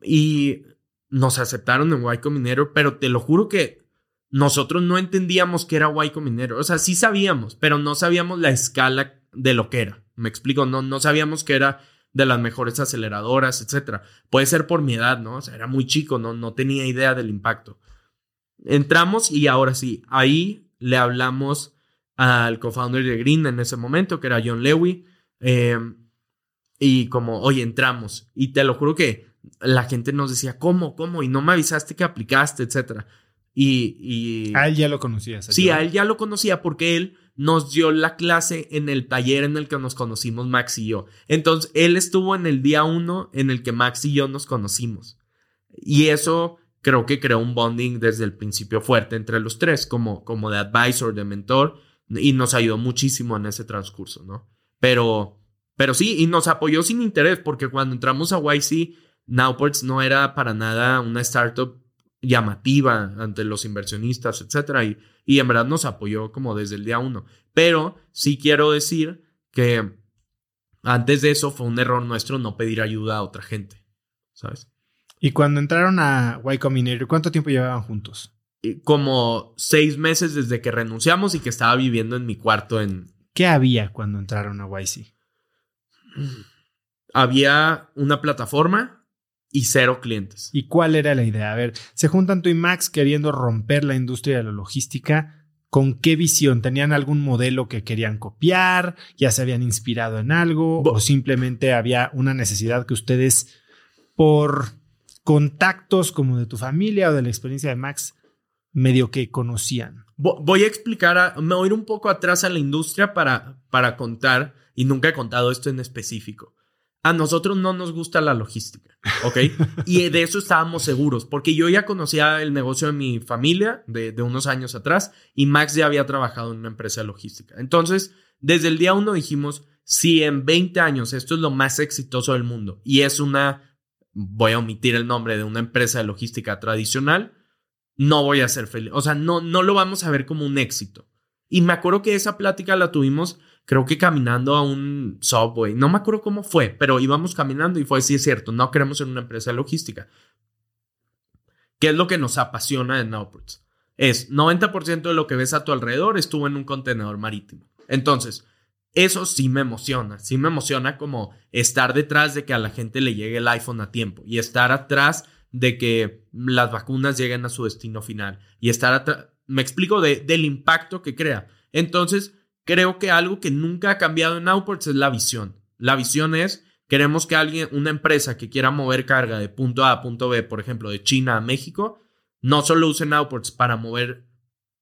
Y nos aceptaron en Y Combinator, pero te lo juro que nosotros no entendíamos que era Y Combinator. O sea, sí sabíamos, pero no sabíamos la escala de lo que era. Me explico, no, no sabíamos que era de las mejores aceleradoras, etcétera. Puede ser por mi edad, ¿no? O sea, era muy chico, no, no tenía idea del impacto. Entramos y ahora sí, ahí le hablamos al co-founder de Green en ese momento, que era John Lewy, em, y como, oye, entramos. Y te lo juro que la gente nos decía, ¿cómo? ¿Cómo? Y no me avisaste que aplicaste, etcétera. Y, y... A él ya lo conocías. Sí, a él ya lo conocía porque él nos dio la clase en el taller en el que nos conocimos Max y yo. Entonces, él estuvo en el día uno en el que Max y yo nos conocimos. Y eso creo que creó un bonding desde el principio fuerte entre los tres, como, como de advisor, de mentor, y nos ayudó muchísimo en ese transcurso, ¿no? Pero, pero sí, y nos apoyó sin interés, porque cuando entramos a YC, Nowports no era para nada una startup llamativa ante los inversionistas, etcétera, y, y en verdad nos apoyó como desde el día uno. Pero sí quiero decir que antes de eso fue un error nuestro no pedir ayuda a otra gente, ¿sabes? Y cuando entraron a Y Combinator, ¿cuánto tiempo llevaban juntos? Como seis meses desde que renunciamos y que estaba viviendo en mi cuarto en... ¿Qué había cuando entraron a YC? Había una plataforma y cero clientes. ¿Y cuál era la idea? A ver, se juntan tú y Max queriendo romper la industria de la logística. ¿Con qué visión? ¿Tenían algún modelo que querían copiar? ¿Ya se habían inspirado en algo? ¿O simplemente había una necesidad que ustedes, por contactos como de tu familia o de la experiencia de Max, medio que conocían? Voy a explicar, me voy a ir un poco atrás a la industria para, para contar, y nunca he contado esto en específico a nosotros no nos gusta la logística, ¿ok? y de eso estábamos seguros, porque yo ya conocía el negocio de mi familia de, unos años atrás y Max ya había trabajado en una empresa de logística. Entonces, desde el día uno dijimos, si en 20 años esto es lo más exitoso del mundo y es una, voy a omitir el nombre de una empresa de logística tradicional, no voy a ser feliz. O sea, no, no lo vamos a ver como un éxito. Y me acuerdo que esa plática la tuvimos creo que caminando a un subway. No me acuerdo cómo fue, pero íbamos caminando y fue, sí es cierto, no queremos ser una empresa de logística. ¿Qué es lo que nos apasiona en Nowports? Es 90% de lo que ves a tu alrededor estuvo en un contenedor marítimo. Entonces, eso sí me emociona. Sí me emociona como estar detrás de que a la gente le llegue el iPhone a tiempo y estar atrás de que las vacunas lleguen a su destino final y estar atrás. Me explico de, del impacto que crea. Entonces, creo que algo que nunca ha cambiado en Outports es la visión. La visión es, queremos que alguien, una empresa que quiera mover carga de punto A a punto B, por ejemplo, de China a México, no solo usen Outports para mover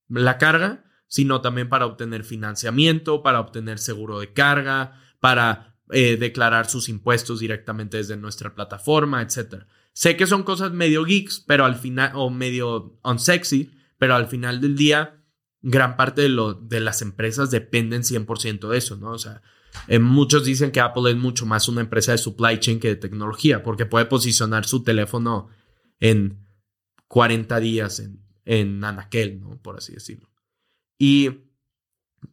la carga, sino también para obtener financiamiento, para obtener seguro de carga, para eh, declarar sus impuestos directamente desde nuestra plataforma, etc. Sé que son cosas medio geeks, pero al final, o medio unsexy, pero al final del día gran parte de, las empresas dependen 100% de eso, ¿no? O sea, eh, muchos dicen que Apple es mucho más una empresa de supply chain que de tecnología, porque puede posicionar su teléfono en 40 días en, en Anaquel, ¿no? Por así decirlo. Y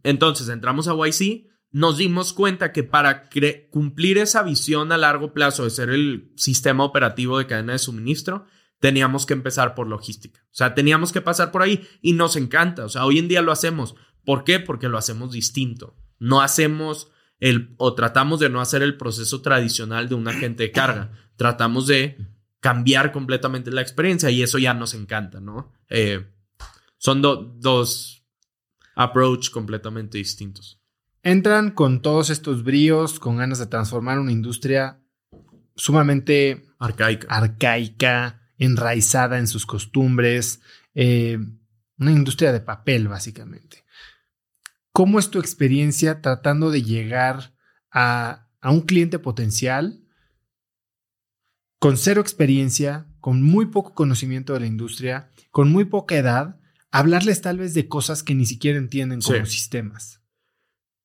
entonces entramos a YC, nos dimos cuenta que para cumplir esa visión a largo plazo de ser el sistema operativo de cadena de suministro, teníamos que empezar por logística. O sea, teníamos que pasar por ahí y nos encanta. O sea, hoy en día lo hacemos. ¿Por qué? Porque lo hacemos distinto. No hacemos el, o tratamos de no hacer el proceso tradicional de un agente de carga. Tratamos de cambiar completamente la experiencia y eso ya nos encanta, ¿no? Eh, son dos approach completamente distintos. Entran con todos estos bríos, con ganas de transformar una industria sumamente arcaica, arcaica enraizada en sus costumbres, eh, una industria de papel, básicamente. ¿Cómo es tu experiencia tratando de llegar a, a un cliente potencial con cero experiencia, con muy poco conocimiento de la industria, con muy poca edad, hablarles tal vez de cosas que ni siquiera entienden como sistemas?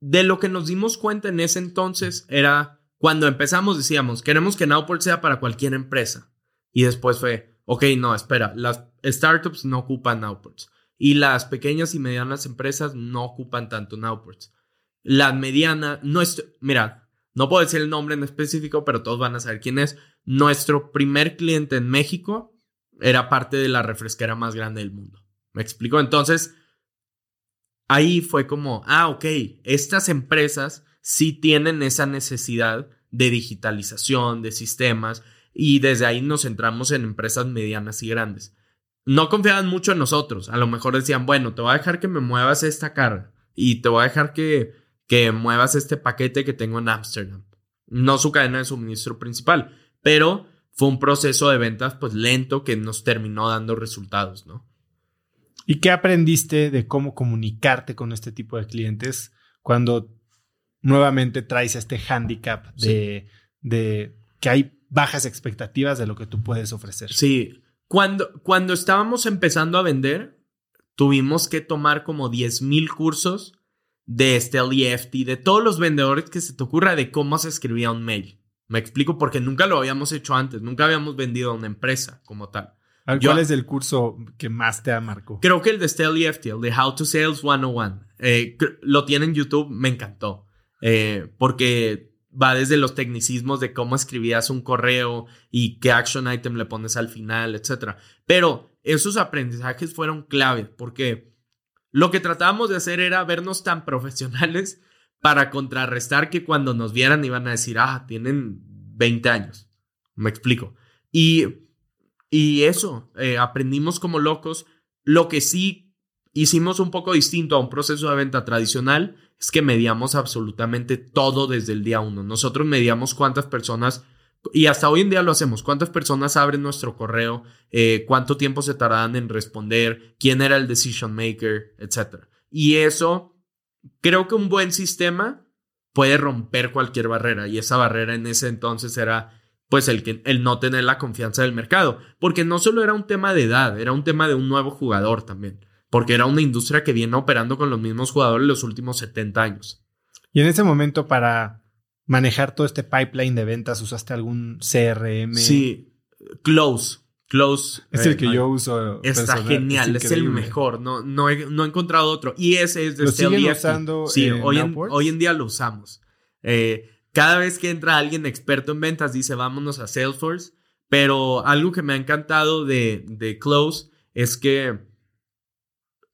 De lo que nos dimos cuenta en ese entonces era cuando empezamos decíamos, queremos que Nowport sea para cualquier empresa. Y después fue, ok, no, espera, las startups no ocupan Nowports y las pequeñas y medianas empresas no ocupan tanto Nowports. La mediana, nuestro, mira, no puedo decir el nombre en específico, pero todos van a saber quién es. Nuestro primer cliente en México era parte de la refresquera más grande del mundo. ¿Me explico? Entonces, ahí fue como, ah, ok, estas empresas sí tienen esa necesidad de digitalización, de sistemas, y desde ahí nos centramos en empresas medianas y grandes. No confiaban mucho en nosotros, a lo mejor decían, bueno, te voy a dejar que me muevas esta carga y te voy a dejar que, que muevas este paquete que tengo en Amsterdam. No su cadena de suministro principal, pero fue un proceso de ventas pues lento que nos terminó dando resultados, ¿no? ¿Y qué aprendiste de cómo comunicarte con este tipo de clientes cuando nuevamente traes este handicap de, de que hay bajas expectativas de lo que tú puedes ofrecer? Sí, cuando, cuando estábamos empezando a vender, tuvimos que tomar como 10 mil cursos de este LEFT, de todos los vendedores que se te ocurra de cómo se escribía un mail. Me explico porque nunca lo habíamos hecho antes, nunca habíamos vendido a una empresa como tal. ¿Cuál es el curso que más te marcado? Creo que el de Steli EFT, el de How to Sales 101. Eh, lo tiene en YouTube, me encantó. Eh, porque va desde los tecnicismos de cómo escribías un correo y qué action item le pones al final, etc. Pero esos aprendizajes fueron clave porque lo que tratábamos de hacer era vernos tan profesionales para contrarrestar que cuando nos vieran iban a decir, ah, tienen 20 años. Me explico. Y y eso, eh, aprendimos como locos. Lo que sí hicimos un poco distinto a un proceso de venta tradicional es que medíamos absolutamente todo desde el día uno. Nosotros medíamos cuántas personas, y hasta hoy en día lo hacemos, cuántas personas abren nuestro correo, eh, cuánto tiempo se tardan en responder, quién era el decision maker, etc. Y eso, creo que un buen sistema puede romper cualquier barrera. Y esa barrera en ese entonces era pues el, que, el no tener la confianza del mercado, porque no solo era un tema de edad, era un tema de un nuevo jugador también, porque era una industria que viene operando con los mismos jugadores los últimos 70 años. Y en ese momento para manejar todo este pipeline de ventas, ¿usaste algún CRM? Sí, Close. Close. Es el que eh, yo uso. Está genial, es, el mejor. No, no, he, no he encontrado otro. Y ese es de ¿Lo siguen usando Sí, hoy, en, hoy en día lo usamos. Eh, cada vez que entra alguien experto en ventas, dice vámonos a Salesforce. Pero algo que me ha encantado de, de Close es que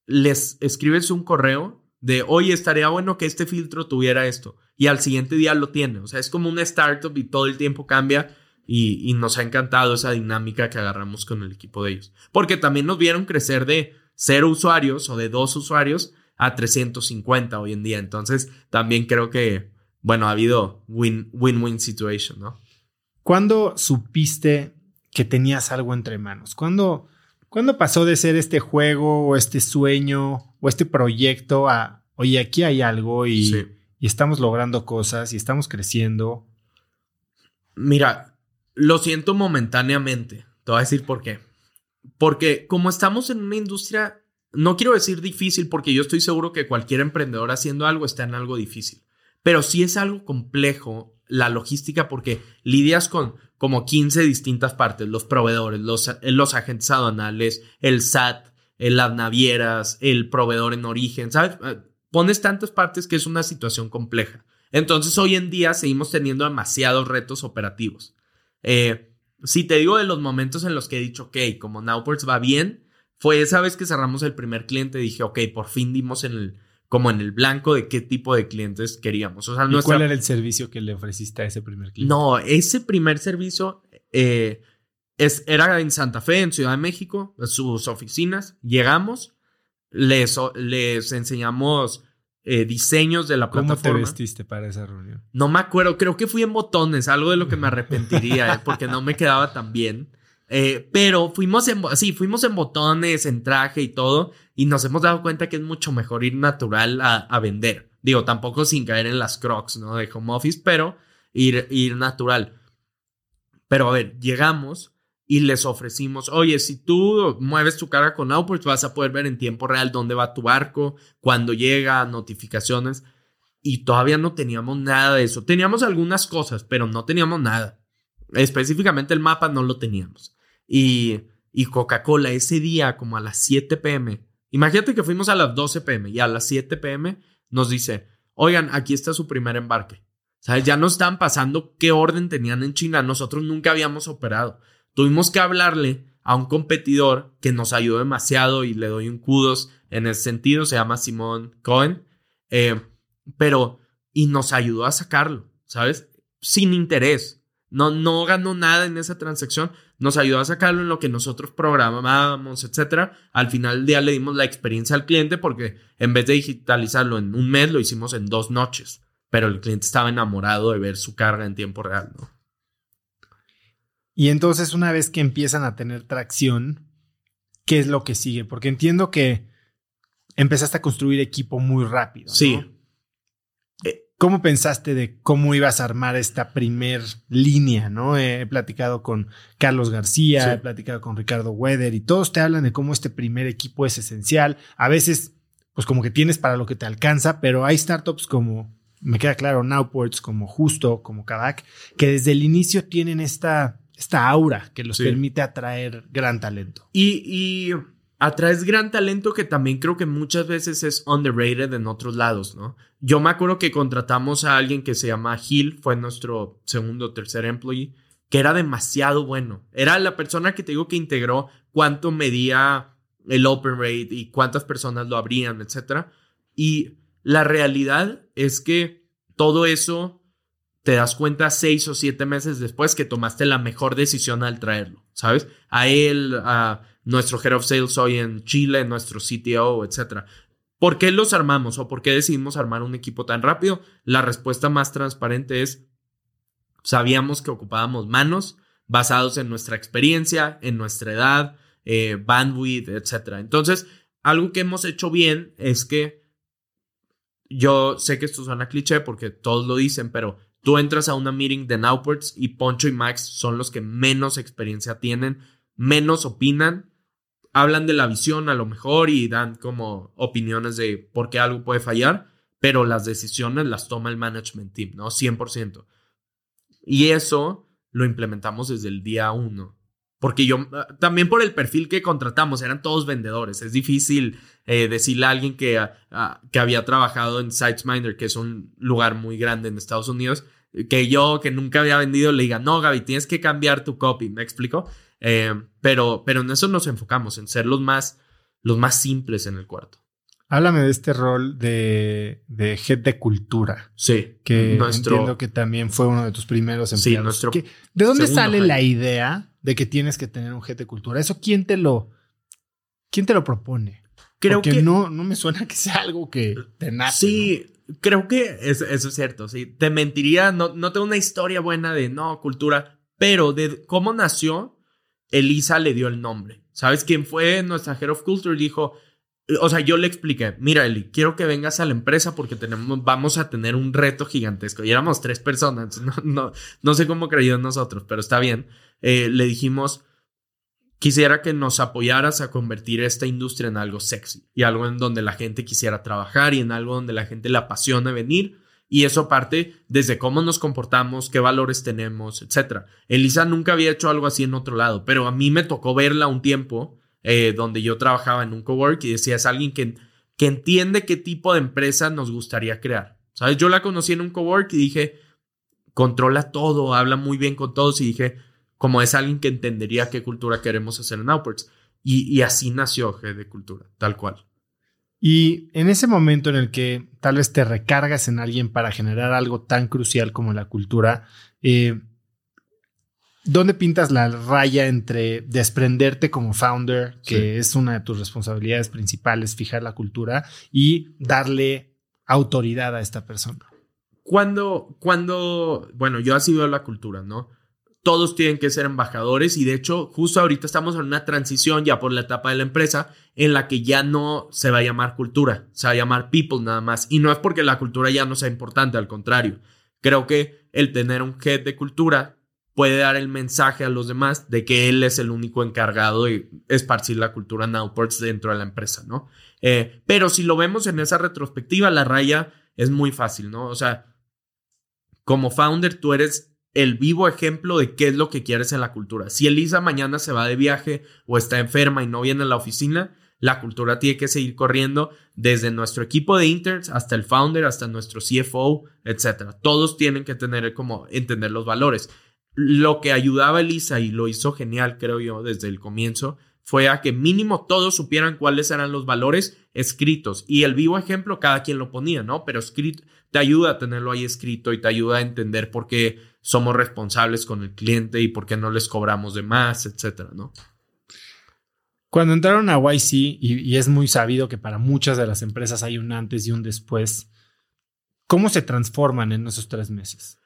les escribes un correo de, oye, estaría bueno que este filtro tuviera esto. Y al siguiente día lo tiene. O sea, es como una startup y todo el tiempo cambia. Y, y, nos ha encantado esa dinámica que agarramos con el equipo de ellos. Porque también nos vieron crecer de cero usuarios o de dos usuarios a 350 hoy en día. Entonces, también creo que bueno, ha habido win-win situation, ¿no? ¿Cuándo supiste que tenías algo entre manos? ¿Cuándo, ¿Cuándo pasó de ser este juego o este sueño o este proyecto a, oye, aquí hay algo y, y estamos logrando cosas y estamos creciendo? Mira, lo siento momentáneamente. Te voy a decir por qué. Porque como estamos en una industria, no quiero decir difícil, porque yo estoy seguro que cualquier emprendedor haciendo algo está en algo difícil. Pero sí es algo complejo la logística porque lidias con como 15 distintas partes, los proveedores, los, los agentes aduanales, el SAT, las navieras, el proveedor en origen, ¿sabes? Eh, pones tantas partes que es una situación compleja. Entonces hoy en día seguimos teniendo demasiados retos operativos. Eh, si te digo de los momentos en los que he dicho, ok, como Nowports va bien, fue esa vez que cerramos el primer cliente, dije, ok, por fin dimos en el, como en el blanco de qué tipo de clientes queríamos. O sea, ¿Y cuál era el servicio que le ofreciste a ese primer cliente? No, ese primer servicio eh, es, era en Santa Fe, en Ciudad de México, sus oficinas. Llegamos, les, les enseñamos eh, diseños de la plataforma. ¿Cómo te vestiste para esa reunión? No me acuerdo, creo que fui en botones, algo de lo que me arrepentiría, eh, porque no me quedaba tan bien. Eh, pero fuimos en, fuimos en botones, en traje y todo, y nos hemos dado cuenta que es mucho mejor ir natural a, vender. Digo, tampoco sin caer en las crocs, ¿no? De home office, pero ir, ir natural. Pero a ver, llegamos y les ofrecimos, oye, si tú mueves tu cara con Output, vas a poder ver en tiempo real dónde va tu barco, cuando llega, notificaciones. Y todavía no teníamos nada de eso. Teníamos algunas cosas, pero no teníamos nada. Específicamente el mapa no lo teníamos. Y, y Coca-Cola ese día, como a las 7 pm, imagínate que fuimos a las 12 pm y a las 7 pm nos dice, oigan, aquí está su primer embarque. ¿Sabes? Ya nos estaban pasando qué orden tenían en China. Nosotros nunca habíamos operado. Tuvimos que hablarle a un competidor que nos ayudó demasiado y le doy un kudos en ese sentido, se llama Simón Cohen, eh, pero y nos ayudó a sacarlo, ¿sabes? Sin interés. No, no ganó nada en esa transacción, nos ayudó a sacarlo en lo que nosotros programábamos, etcétera. Al final del día le dimos la experiencia al cliente porque en vez de digitalizarlo en un mes, lo hicimos en dos noches. Pero el cliente estaba enamorado de ver su carga en tiempo real, ¿no? Y entonces, una vez que empiezan a tener tracción, ¿qué es lo que sigue? Porque entiendo que empezaste a construir equipo muy rápido. Sí. ¿Cómo pensaste de cómo ibas a armar esta primer línea? ¿no? He platicado con Carlos García, he platicado con Ricardo Weather y todos te hablan de cómo este primer equipo es esencial. A veces, pues como que tienes para lo que te alcanza, pero hay startups como, me queda claro, Nowports, como Justo, como Kavak, que desde el inicio tienen esta, esta aura que los permite atraer gran talento. Y, y atraes gran talento que también creo que muchas veces es underrated en otros lados, ¿no? Yo me acuerdo que contratamos a alguien que se llama Gil, fue nuestro segundo o tercer employee, que era demasiado bueno. Era la persona que te digo que integró cuánto medía el open rate y cuántas personas lo abrían, etc. Y la realidad es que todo eso te das cuenta seis o siete meses después que tomaste la mejor decisión al traerlo, ¿sabes? A él, a nuestro Head of Sales hoy en Chile, nuestro CTO, etc. ¿Por qué los armamos o por qué decidimos armar un equipo tan rápido? La respuesta más transparente es, sabíamos que ocupábamos manos basados en nuestra experiencia, en nuestra edad, eh, bandwidth, etc. Entonces, algo que hemos hecho bien es que yo sé que esto suena cliché porque todos lo dicen, pero tú entras a una meeting de Nowports y Poncho y Max son los que menos experiencia tienen, menos opinan hablan de la visión a lo mejor y dan como opiniones de por qué algo puede fallar, pero las decisiones las toma el management team, ¿no? 100%. Y eso lo implementamos desde el día uno. Porque yo, también por el perfil que contratamos, eran todos vendedores. Es difícil eh, decirle a alguien que, ah, ah, que había trabajado en SitesMinder, que es un lugar muy grande en Estados Unidos, que yo, que nunca había vendido, le diga, no, Gaby, tienes que cambiar tu copy. ¿Me explico? Eh, pero, pero en eso nos enfocamos, en ser los más, los más simples en el cuarto. Háblame de este rol de, de head de cultura. Sí. Que entiendo que también fue uno de tus primeros empleados. Sí, nuestro ¿De dónde sale la idea de que tienes que tener un head de cultura? ¿Eso quién te lo, quién te lo propone? Creo que no, no me suena que sea algo que te nace. Sí, creo que eso, eso, es cierto. Sí, te mentiría, no, no tengo una historia buena de no, cultura, pero de cómo nació, Elisa le dio el nombre. ¿Sabes quién fue nuestra Head of Culture? Dijo, o sea, yo le expliqué, mira Eli, quiero que vengas a la empresa porque tenemos, vamos a tener un reto gigantesco. Y éramos tres personas, no, no, sé cómo creyó nosotros, pero está bien. Eh, le dijimos, quisiera que nos apoyaras a convertir esta industria en algo sexy y algo en donde la gente quisiera trabajar y en algo donde la gente le apasiona venir y eso parte desde cómo nos comportamos, qué valores tenemos, etc. Elisa nunca había hecho algo así en otro lado, pero a mí me tocó verla un tiempo eh, donde yo trabajaba en un cowork y decía, es alguien que, que entiende qué tipo de empresa nos gustaría crear. ¿Sabes? Yo la conocí en un cowork y dije, controla todo, habla muy bien con todos y dije, como es alguien que entendería qué cultura queremos hacer en Outwards. Y, y así nació G de Cultura, tal cual. Y en ese momento en el que tal vez te recargas en alguien para generar algo tan crucial como la cultura, eh, ¿dónde pintas la raya entre desprenderte como founder, que es una de tus responsabilidades principales, fijar la cultura, y darle autoridad a esta persona? Cuando, cuando, bueno, yo así veo la cultura, ¿no? Todos tienen que ser embajadores y de hecho justo ahorita estamos en una transición ya por la etapa de la empresa en la que ya no se va a llamar cultura, se va a llamar people nada más. Y no es porque la cultura ya no sea importante, al contrario. Creo que el tener un head de cultura puede dar el mensaje a los demás de que él es el único encargado de esparcir la cultura Nowports dentro de la empresa, ¿no? Eh, pero si lo vemos en esa retrospectiva, la raya es muy fácil, ¿no? O sea, como founder tú eres el vivo ejemplo de qué es lo que quieres en la cultura. Si Elisa mañana se va de viaje o está enferma y no viene a la oficina, la cultura tiene que seguir corriendo desde nuestro equipo de interns hasta el founder, hasta nuestro CFO, etcétera. Todos tienen que tener como entender los valores. lo que ayudaba a Elisa y lo hizo genial, creo yo, desde el comienzo, fue a que mínimo todos supieran cuáles eran los valores escritos. Y el vivo ejemplo, cada quien lo ponía, ¿no? Pero escrito, te ayuda a tenerlo ahí escrito y te ayuda a entender por qué somos responsables con el cliente y por qué no les cobramos de más, etcétera, ¿no? Cuando entraron a YC, y, es muy sabido que para muchas de las empresas hay un antes y un después, ¿cómo se transforman en esos tres meses?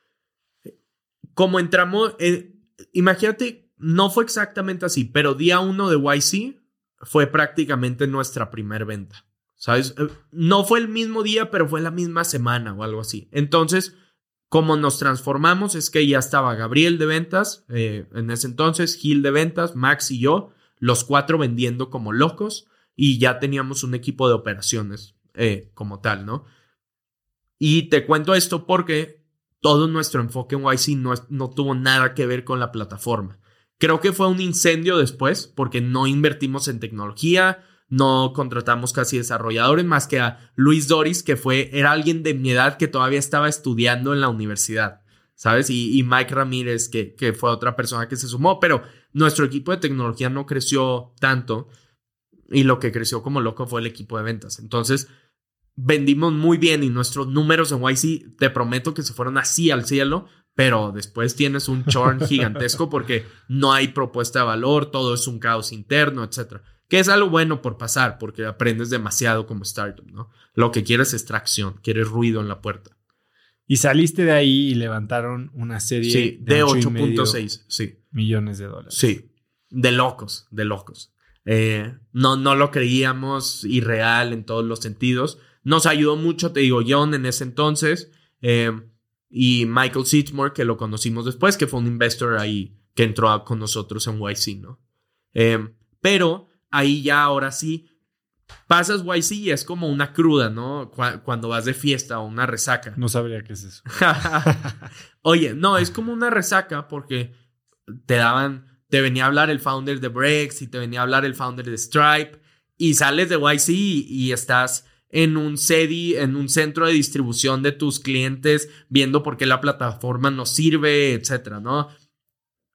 Como entramos, eh, imagínate, no fue exactamente así, pero día uno de YC fue prácticamente nuestra primera venta. ¿Sabes? Eh, no fue el mismo día, pero fue la misma semana o algo así. Entonces, como nos transformamos es que ya estaba Gabriel de ventas, eh, en ese entonces, Gil de ventas, Max y yo, los cuatro vendiendo como locos y ya teníamos un equipo de operaciones eh, como tal, ¿no? Y te cuento esto porque todo nuestro enfoque en YC no, no tuvo nada que ver con la plataforma. Creo que fue un incendio después porque no invertimos en tecnología, no contratamos casi desarrolladores más que a Luis Doris, que fue, era alguien de mi edad que todavía estaba estudiando en la universidad, ¿sabes? Y, Mike Ramírez, que, que fue otra persona que se sumó, pero nuestro equipo de tecnología no creció tanto y lo que creció como loco fue el equipo de ventas. Entonces, vendimos muy bien y nuestros números en YC, te prometo que se fueron así al cielo, pero después tienes un churn gigantesco porque no hay propuesta de valor, todo es un caos interno, etcétera. Que es algo bueno por pasar, porque aprendes demasiado como startup, ¿no? Lo que quieres es tracción, quieres ruido en la puerta. Y saliste de ahí y levantaron una serie de, 8.6, sí. Millones de dólares. Sí, de locos, de locos. Eh, no, no lo creíamos irreal en todos los sentidos. Nos ayudó mucho, te digo, John en ese entonces eh, y Michael Sitchmore, que lo conocimos después, que fue un investor ahí que entró con nosotros en YC, ¿no? Eh, pero ahí ya ahora sí pasas YC y es como una cruda, ¿no? cuando vas de fiesta o una resaca. No sabría qué es eso. Oye, no, es como una resaca porque te daban, te venía a hablar el founder de Brex y te venía a hablar el founder de Stripe y sales de YC y, estás en un CEDI, en un centro de distribución de tus clientes, viendo por qué la plataforma no sirve, etcétera, ¿no?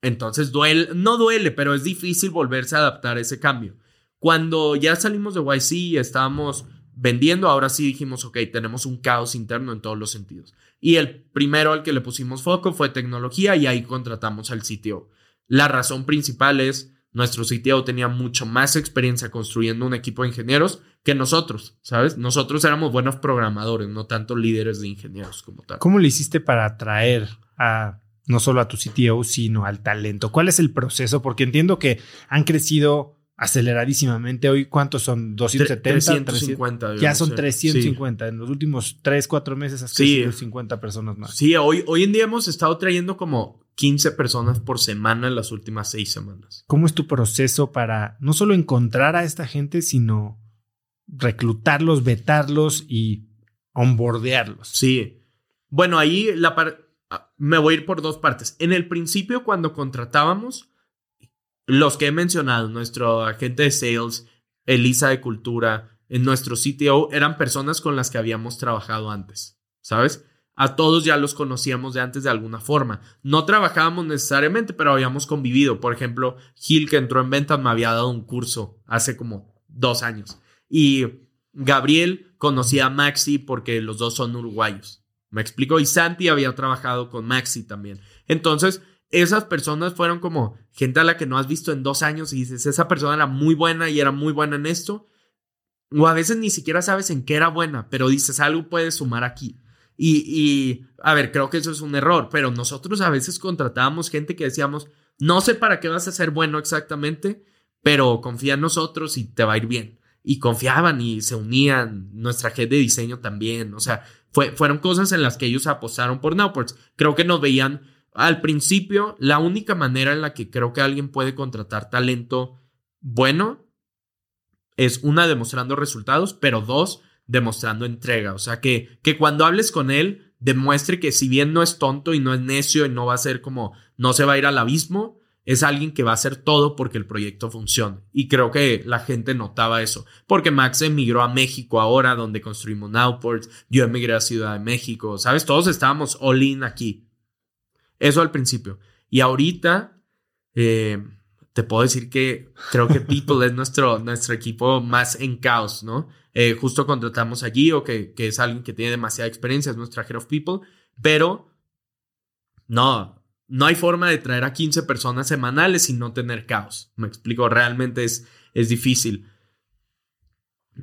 Entonces duele, no duele, pero es difícil volverse a adaptar a ese cambio. Cuando ya salimos de YC y estábamos vendiendo, ahora sí dijimos, ok, tenemos un caos interno en todos los sentidos. Y el primero al que le pusimos foco fue tecnología y ahí contratamos al CTO. La razón principal es, nuestro CTO tenía mucho más experiencia construyendo un equipo de ingenieros que nosotros, ¿sabes? Nosotros éramos buenos programadores, no tanto líderes de ingenieros como tal. ¿Cómo le hiciste para atraer a no solo a tu CTO, sino al talento? ¿Cuál es el proceso? Porque entiendo que han crecido aceleradísimamente. Hoy, ¿cuántos son? 270, 350. Ya son 350. En los últimos 3, 4 meses has crecido 50 personas más. Sí, hoy, hoy en día hemos estado trayendo como 15 personas por semana en las últimas 6 semanas. ¿Cómo es tu proceso para no solo encontrar a esta gente, sino reclutarlos, vetarlos y onboardearlos? Sí. Bueno, ahí la ah, me voy a ir por dos partes. En el principio, cuando contratábamos, los que he mencionado, nuestro agente de sales, Elisa de Cultura, en nuestro CTO, eran personas con las que habíamos trabajado antes, ¿sabes? A todos ya los conocíamos de antes de alguna forma. No trabajábamos necesariamente, pero habíamos convivido. Por ejemplo, Gil, que entró en ventas, me había dado un curso hace como dos años. Y Gabriel conocía a Maxi porque los dos son uruguayos. Me explico. Y Santi había trabajado con Maxi también. Entonces, esas personas fueron como gente a la que no has visto en dos años y dices, esa persona era muy buena y era muy buena en esto. O a veces ni siquiera sabes en qué era buena, pero dices, algo puede sumar aquí. Y, y, a ver, creo que eso es un error, pero nosotros a veces contratábamos gente que decíamos, no sé para qué vas a ser bueno exactamente, pero confía en nosotros y te va a ir bien. Y confiaban y se unían, nuestra gente de diseño también, o sea, fue, fueron cosas en las que ellos apostaron por Nowports. Creo que nos veían al principio, la única manera en la que creo que alguien puede contratar talento bueno es una demostrando resultados, pero dos demostrando entrega. O sea, que, que cuando hables con él, demuestre que si bien no es tonto y no es necio y no va a ser como, no se va a ir al abismo, es alguien que va a hacer todo porque el proyecto funcione. Y creo que la gente notaba eso. Porque Max emigró a México ahora, donde construimos Nowports. Yo emigré a Ciudad de México. ¿Sabes? Todos estábamos all in aquí. Eso al principio. Y ahorita eh, te puedo decir que creo que People es nuestro, nuestro equipo más en caos, ¿no? Eh, justo contratamos allí o que, que es alguien que tiene demasiada experiencia, es nuestra Head of People, pero no, no hay forma de traer a 15 personas semanales sin no tener caos. Me explico, realmente es, es difícil.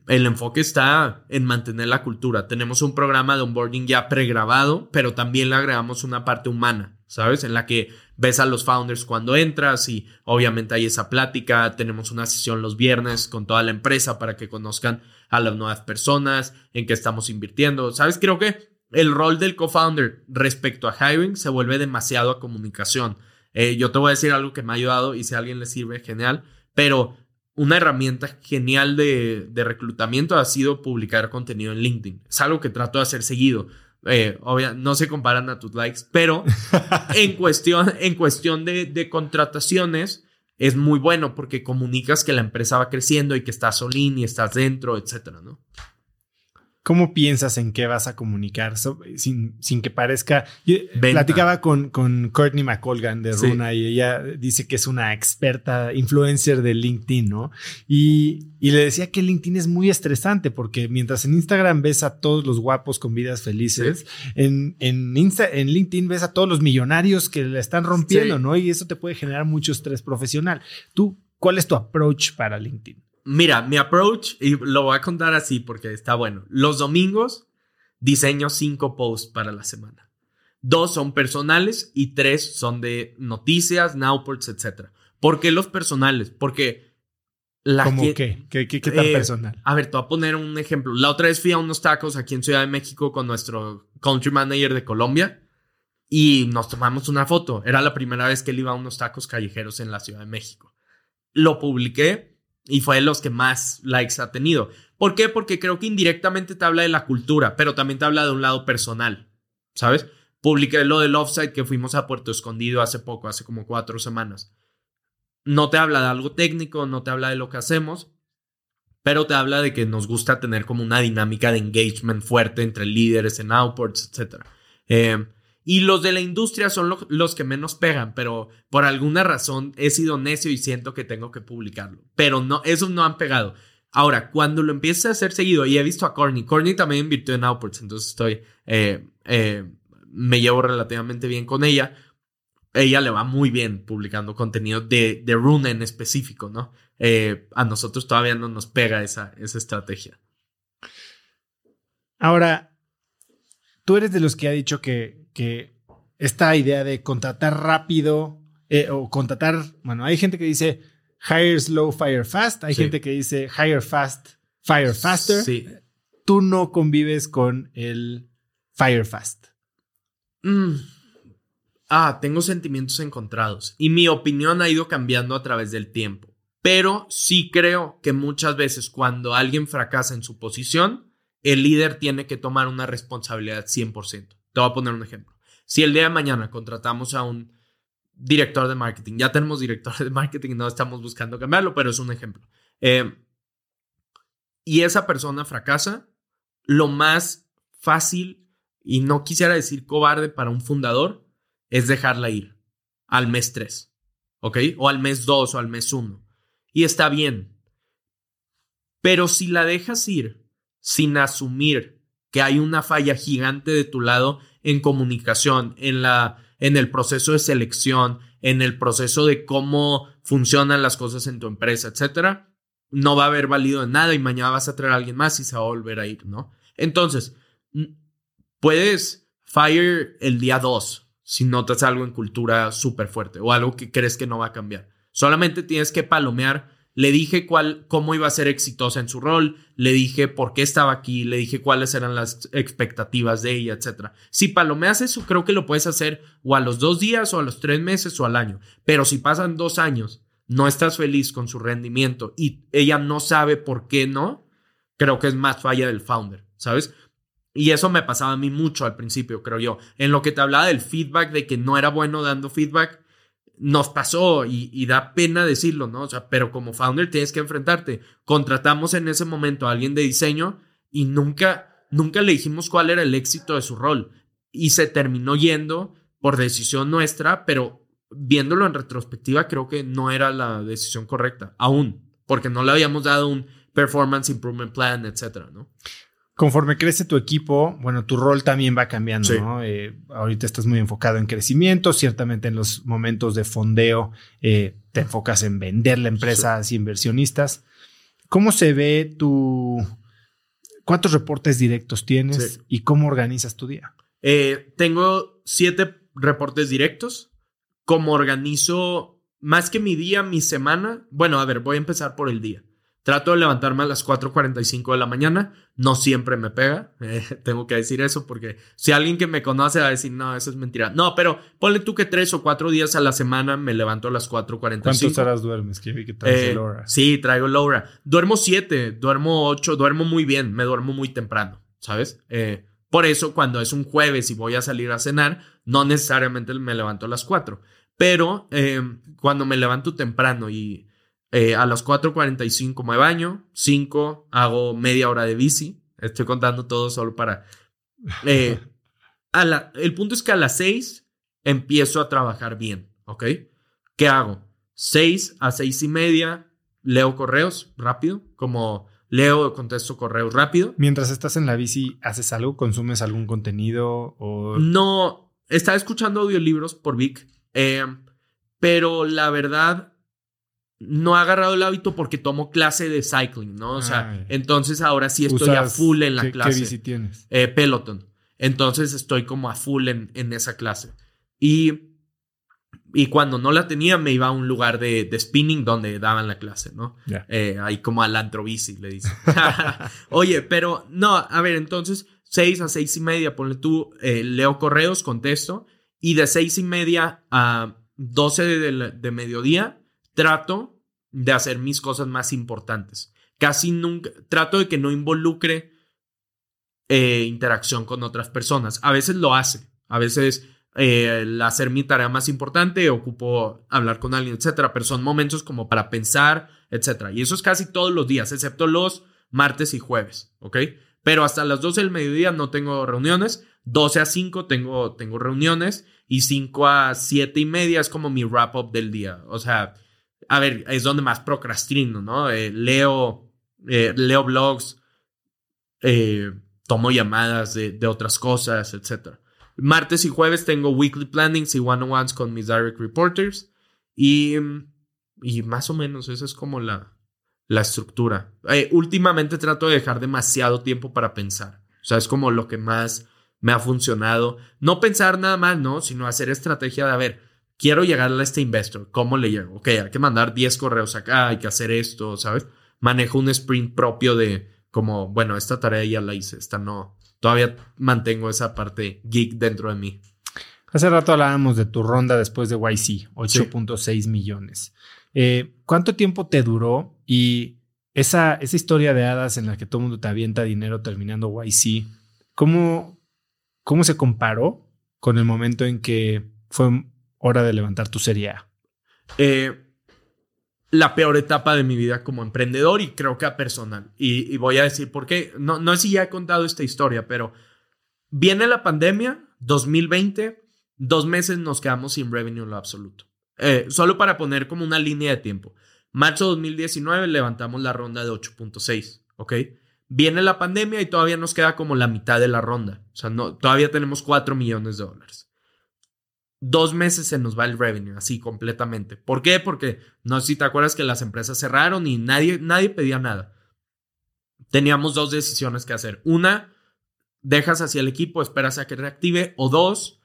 El enfoque está en mantener la cultura. Tenemos un programa de onboarding ya pregrabado, pero también le agregamos una parte humana, ¿sabes? En la que ves a los founders cuando entras y obviamente hay esa plática. Tenemos una sesión los viernes con toda la empresa para que conozcan a las nuevas personas, en qué estamos invirtiendo. ¿Sabes? Creo que el rol del co-founder respecto a hiring se vuelve demasiado a comunicación. Eh, yo te voy a decir algo que me ha ayudado y si a alguien le sirve, genial, pero una herramienta genial de, reclutamiento ha sido publicar contenido en LinkedIn. Es algo que trato de hacer seguido. Eh, no se comparan a tus likes, pero en cuestión, en cuestión de, de, contrataciones es muy bueno porque comunicas que la empresa va creciendo y que estás all y estás dentro, etcétera, ¿no? ¿Cómo piensas en qué vas a comunicar sin, sin, que parezca? Yo platicaba con, con Courtney McColgan de Runa y ella dice que es una experta influencer de LinkedIn, ¿no? Y, y, le decía que LinkedIn es muy estresante porque mientras en Instagram ves a todos los guapos con vidas felices, en, en, en LinkedIn ves a todos los millonarios que la están rompiendo, ¿no? Y eso te puede generar mucho estrés profesional. ¿Tú cuál es tu approach para LinkedIn? Mira, mi approach, y lo voy a contar así porque está bueno. Los domingos diseño cinco posts para la semana. Dos son personales y tres son de noticias, nowports, etc. ¿Por qué los personales? Porque la ¿Cómo qué? ¿Qué, qué, tan eh, personal? A ver, te voy a poner un ejemplo. La otra vez fui a unos tacos aquí en Ciudad de México con nuestro country manager de Colombia y nos tomamos una foto. Era la primera vez que él iba a unos tacos callejeros en la Ciudad de México. Lo publiqué y fue de los que más likes ha tenido. ¿Por qué? Porque creo que indirectamente te habla de la cultura, pero también te habla de un lado personal, ¿sabes? Publiqué lo del offsite que fuimos a Puerto Escondido hace poco, hace como cuatro semanas. No te habla de algo técnico, no te habla de lo que hacemos, pero te habla de que nos gusta tener como una dinámica de engagement fuerte entre líderes en outports, etc. Eh, y los de la industria son los que menos pegan, pero por alguna razón he sido necio y siento que tengo que publicarlo. Pero no, esos no han pegado. Ahora, cuando lo empieces a hacer seguido, y he visto a Corny, Corny también invirtió en Outputs, entonces estoy, eh, eh, me llevo relativamente bien con ella. Ella le va muy bien publicando contenido de, de Rune en específico, ¿no? Eh, a nosotros todavía no nos pega esa, esa estrategia. Ahora, tú eres de los que ha dicho que que esta idea de contratar rápido eh, o contratar, bueno, hay gente que dice hire slow, fire fast, hay gente que dice hire fast, fire faster. Sí. Tú no convives con el fire fast. Mm. Ah, tengo sentimientos encontrados y mi opinión ha ido cambiando a través del tiempo. Pero sí creo que muchas veces cuando alguien fracasa en su posición, el líder tiene que tomar una responsabilidad 100%. Te voy a poner un ejemplo. Si el día de mañana contratamos a un director de marketing, ya tenemos director de marketing, no estamos buscando cambiarlo, pero es un ejemplo. Eh, y esa persona fracasa, lo más fácil, y no quisiera decir cobarde para un fundador, es dejarla ir al mes 3, ¿ok? O al mes 2 o al mes 1. Y está bien. Pero si la dejas ir sin asumir que hay una falla gigante de tu lado en comunicación, en la en el proceso de selección, en el proceso de cómo funcionan las cosas en tu empresa, etcétera, no va a haber valido de nada y mañana vas a traer a alguien más y se va a volver a ir, ¿no? Entonces, puedes fire el día 2 si notas algo en cultura súper fuerte o algo que crees que no va a cambiar. Solamente tienes que palomear le dije cuál, cómo iba a ser exitosa en su rol, le dije por qué estaba aquí, le dije cuáles eran las expectativas de ella, etc. Si palomeas eso, creo que lo puedes hacer o a los dos días o a los tres meses o al año. Pero si pasan dos años, no estás feliz con su rendimiento y ella no sabe por qué no, creo que es más falla del founder, ¿sabes? Y eso me pasaba a mí mucho al principio, creo yo. En lo que te hablaba del feedback, de que no era bueno dando feedback, nos pasó y, da pena decirlo, ¿no? O sea, pero como founder tienes que enfrentarte. Contratamos en ese momento a alguien de diseño y nunca, nunca le dijimos cuál era el éxito de su rol. Y se terminó yendo por decisión nuestra, pero viéndolo en retrospectiva, creo que no era la decisión correcta, aún, porque no le habíamos dado un performance improvement plan, etcétera, ¿no? Conforme crece tu equipo, bueno, tu rol también va cambiando, ¿no? Eh, ahorita estás muy enfocado en crecimiento, ciertamente en los momentos de fondeo eh, te enfocas en venderle a empresas y inversionistas. ¿Cómo se ve tu... ¿Cuántos reportes directos tienes y cómo organizas tu día? Eh, tengo siete reportes directos. ¿Cómo organizo más que mi día, mi semana? Bueno, a ver, voy a empezar por el día. Trato de levantarme a las 4.45 de la mañana. No siempre me pega. Eh, tengo que decir eso porque si alguien que me conoce va a decir, no, eso es mentira. No, pero ponle tú que tres o cuatro días a la semana me levanto a las 4.45. ¿Cuántas horas duermes? Que que eh, Sí, traigo Laura. Duermo siete, duermo ocho, duermo muy bien. Me duermo muy temprano, ¿sabes? Eh, por eso cuando es un jueves y voy a salir a cenar, no necesariamente me levanto a las 4. Pero cuando me levanto temprano y eh, a las 4.45 me baño, 5 hago media hora de bici. Estoy contando todo solo para... Eh, a la, el punto es que a las 6 empiezo a trabajar bien, ¿ok? ¿Qué hago? 6 a 6 y media leo correos rápido, como leo, contesto correos rápido. Mientras estás en la bici, ¿haces algo? ¿Consumes algún contenido? O... No, estaba escuchando audiolibros por Vic, eh, pero la verdad no he agarrado el hábito porque tomo clase de cycling, ¿no? O sea, entonces ahora sí estoy a full en la clase. ¿Qué bici tienes? Eh, Peloton. Entonces estoy como a full en, en esa clase. Y, y, cuando no la tenía, me iba a un lugar de, de spinning donde daban la clase, ¿no? Eh, ahí como al antrobici, le dicen. Oye, pero no, a ver, entonces, seis a seis y media, ponle tú, eh, leo correos, contesto, y de seis y media a doce de, de mediodía trato de hacer mis cosas más importantes. Casi nunca, trato de que no involucre eh, interacción con otras personas. A veces lo hace, a veces eh, el hacer mi tarea más importante, ocupo hablar con alguien, etcétera, pero son momentos como para pensar, etcétera. Y eso es casi todos los días, excepto los martes y jueves, ¿ok? Pero hasta las 12 del mediodía no tengo reuniones, 12 a 5 tengo, tengo reuniones y 5 a 7 y media es como mi wrap up del día. O sea, a ver, es donde más procrastino, ¿no? Eh, leo, eh, leo blogs, eh, tomo llamadas de, de, otras cosas, etc. Martes y jueves tengo weekly plannings y one-on-ones con mis direct reporters. Y, y más o menos esa es como la, la estructura. últimamente trato de dejar demasiado tiempo para pensar. O sea, es como lo que más me ha funcionado. No pensar nada más, ¿no? Sino hacer estrategia de, a ver, quiero llegar a este investor, ¿cómo le llego? Ok, hay que mandar 10 correos acá, hay que hacer esto, ¿sabes? Manejo un sprint propio de como, bueno, esta tarea ya la hice, esta no. Todavía mantengo esa parte geek dentro de mí. Hace rato hablábamos de tu ronda después de YC, 8.6 millones. Eh, ¿Cuánto tiempo te duró? Y esa, esa historia de hadas en la que todo el mundo te avienta dinero terminando YC, ¿cómo, ¿cómo se comparó con el momento en que fue hora de levantar tu serie A? Eh, la peor etapa de mi vida como emprendedor y creo que a personal. Y, voy a decir por qué. No, no sé si ya he contado esta historia, pero viene la pandemia, 2020, dos meses nos quedamos sin revenue en lo absoluto. Eh, solo para poner como una línea de tiempo. Marzo 2019 levantamos la ronda de 8.6, ¿ok? Viene la pandemia y todavía nos queda como la mitad de la ronda. O sea, no, todavía tenemos 4 millones de dólares dos meses se nos va el revenue, así completamente. ¿Por qué? Porque no sé si te acuerdas que las empresas cerraron y nadie, nadie pedía nada. Teníamos dos decisiones que hacer. Una, dejas hacia el equipo, esperas a que reactive. O dos,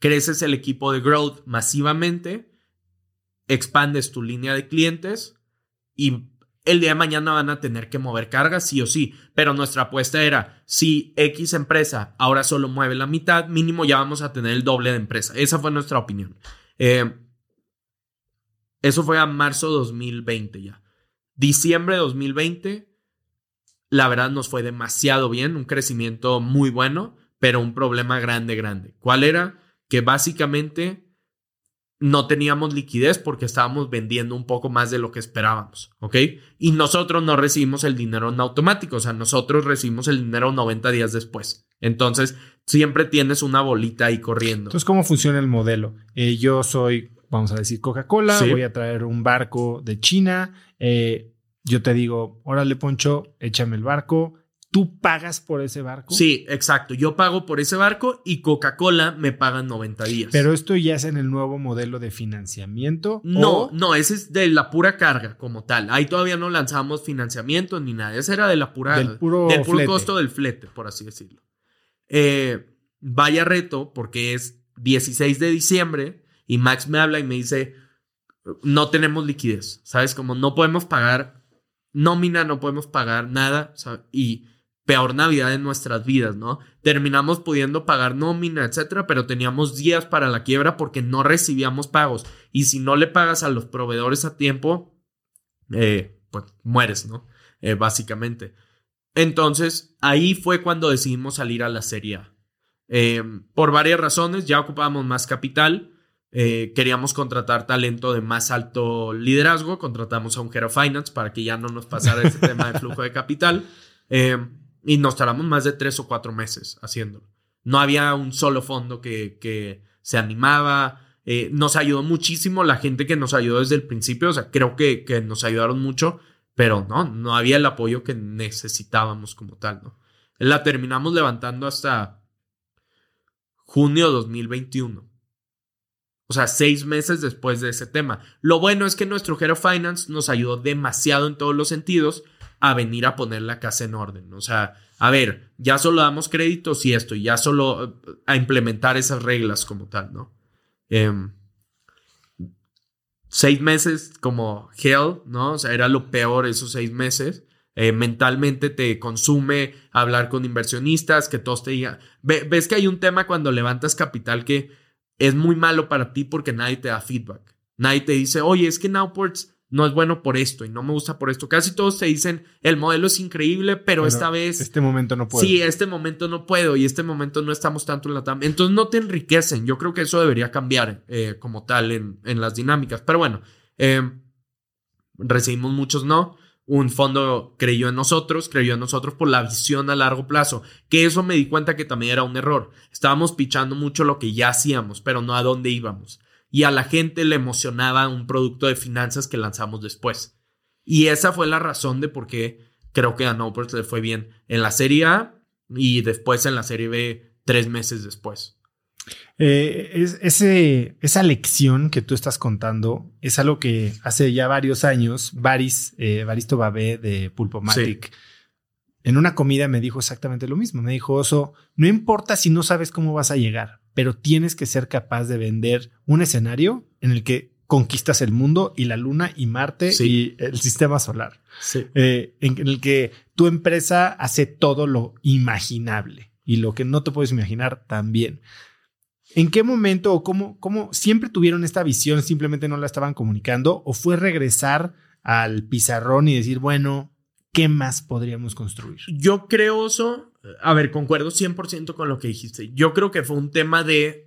creces el equipo de growth masivamente, expandes tu línea de clientes y el día de mañana van a tener que mover cargas, sí o sí. Pero nuestra apuesta era, si X empresa ahora solo mueve la mitad, mínimo ya vamos a tener el doble de empresa. Esa fue nuestra opinión. Eh, eso fue a marzo 2020 ya. Diciembre de 2020, la verdad nos fue demasiado bien, un crecimiento muy bueno, pero un problema grande, grande. ¿Cuál era? Que básicamente no teníamos liquidez porque estábamos vendiendo un poco más de lo que esperábamos, ¿ok? Y nosotros no recibimos el dinero en automático, o sea, nosotros recibimos el dinero 90 días después. Entonces, siempre tienes una bolita ahí corriendo. Entonces, ¿cómo funciona el modelo? Eh, yo soy vamos a decir Coca-Cola, Sí. voy a traer un barco de China, eh, yo te digo, órale Poncho, échame el barco, tú pagas por ese barco. Sí, exacto. Yo pago por ese barco y Coca-Cola me paga en 90 días. Pero esto ya es en el nuevo modelo de financiamiento. No, o- no, ese es de la pura carga como tal. Ahí todavía no lanzamos financiamiento ni nada. Ese era de la pura, Del puro del puro costo del flete, por así decirlo. Eh, vaya reto, porque es 16 de diciembre y Max me habla y me dice, no tenemos liquidez, ¿sabes? Como no podemos pagar nómina, no podemos pagar nada, ¿sabes? y peor Navidad en nuestras vidas, ¿no? Terminamos pudiendo pagar nómina, etcétera, pero teníamos días para la quiebra porque no recibíamos pagos. Y si no le pagas a los proveedores a tiempo, eh, pues mueres, ¿no? Eh, básicamente. Entonces, ahí fue cuando decidimos salir a la Serie A. Eh, por varias razones, ya ocupábamos más capital, queríamos contratar talento de más alto liderazgo, contratamos a un Head of Finance para que ya no nos pasara ese tema de flujo de capital, y nos tardamos más de tres o cuatro meses haciéndolo. No había un solo fondo que, que se animaba, eh, nos ayudó muchísimo la gente que nos ayudó desde el principio, o sea, creo que, que nos ayudaron mucho, pero no, no había el apoyo que necesitábamos como tal, ¿no? La terminamos levantando hasta junio 2021. O sea, seis meses después de ese tema. Lo bueno es que nuestro Head of Finance nos ayudó demasiado en todos los sentidos a venir a poner la casa en orden. O sea, a ver, ya solo damos créditos y esto, ya solo eh, a implementar esas reglas como tal, ¿no? Em, seis meses como hell, ¿no? O sea, era lo peor esos seis meses. Eh, mentalmente te consume hablar con inversionistas, que todos te digan. Ve- ves que hay un tema cuando levantas capital que es muy malo para ti porque nadie te da feedback. Nadie te dice, oye, es que Nowports no es bueno por esto y no me gusta por esto. Casi todos te dicen, el modelo es increíble, pero esta vez Este momento no puedo. Sí, este momento no puedo y este momento no estamos tanto en la TAM. Entonces no te enriquecen. Yo creo que eso debería cambiar eh, como tal en, en las dinámicas. Pero bueno, eh, recibimos muchos no. Un fondo creyó en nosotros, creyó en nosotros por la visión a largo plazo. Que eso me di cuenta que también era un error. Estábamos pichando mucho lo que ya hacíamos, pero no a dónde íbamos. Y a la gente le emocionaba un producto de finanzas que lanzamos después. Y esa fue la razón de por qué creo que a Nopers le fue bien en la Serie A y después en la Serie B tres meses después. Eh, es- ese, esa lección que tú estás contando es algo que hace ya varios años, Baris, eh, Baristo Babé de Pulpomatic, en una comida me dijo exactamente lo mismo. Me dijo, Oso, no importa si no sabes cómo vas a llegar, pero tienes que ser capaz de vender un escenario en el que conquistas el mundo y la luna y Marte Sí. y el sistema solar. Sí. eh, en, en el que tu empresa hace todo lo imaginable y lo que no te puedes imaginar también. ¿En qué momento o cómo, cómo siempre tuvieron esta visión, simplemente no la estaban comunicando o fue regresar al pizarrón y decir, bueno, ¿qué más podríamos construir? Yo creo eso, a ver, concuerdo 100% con lo que dijiste. Yo creo que fue un tema de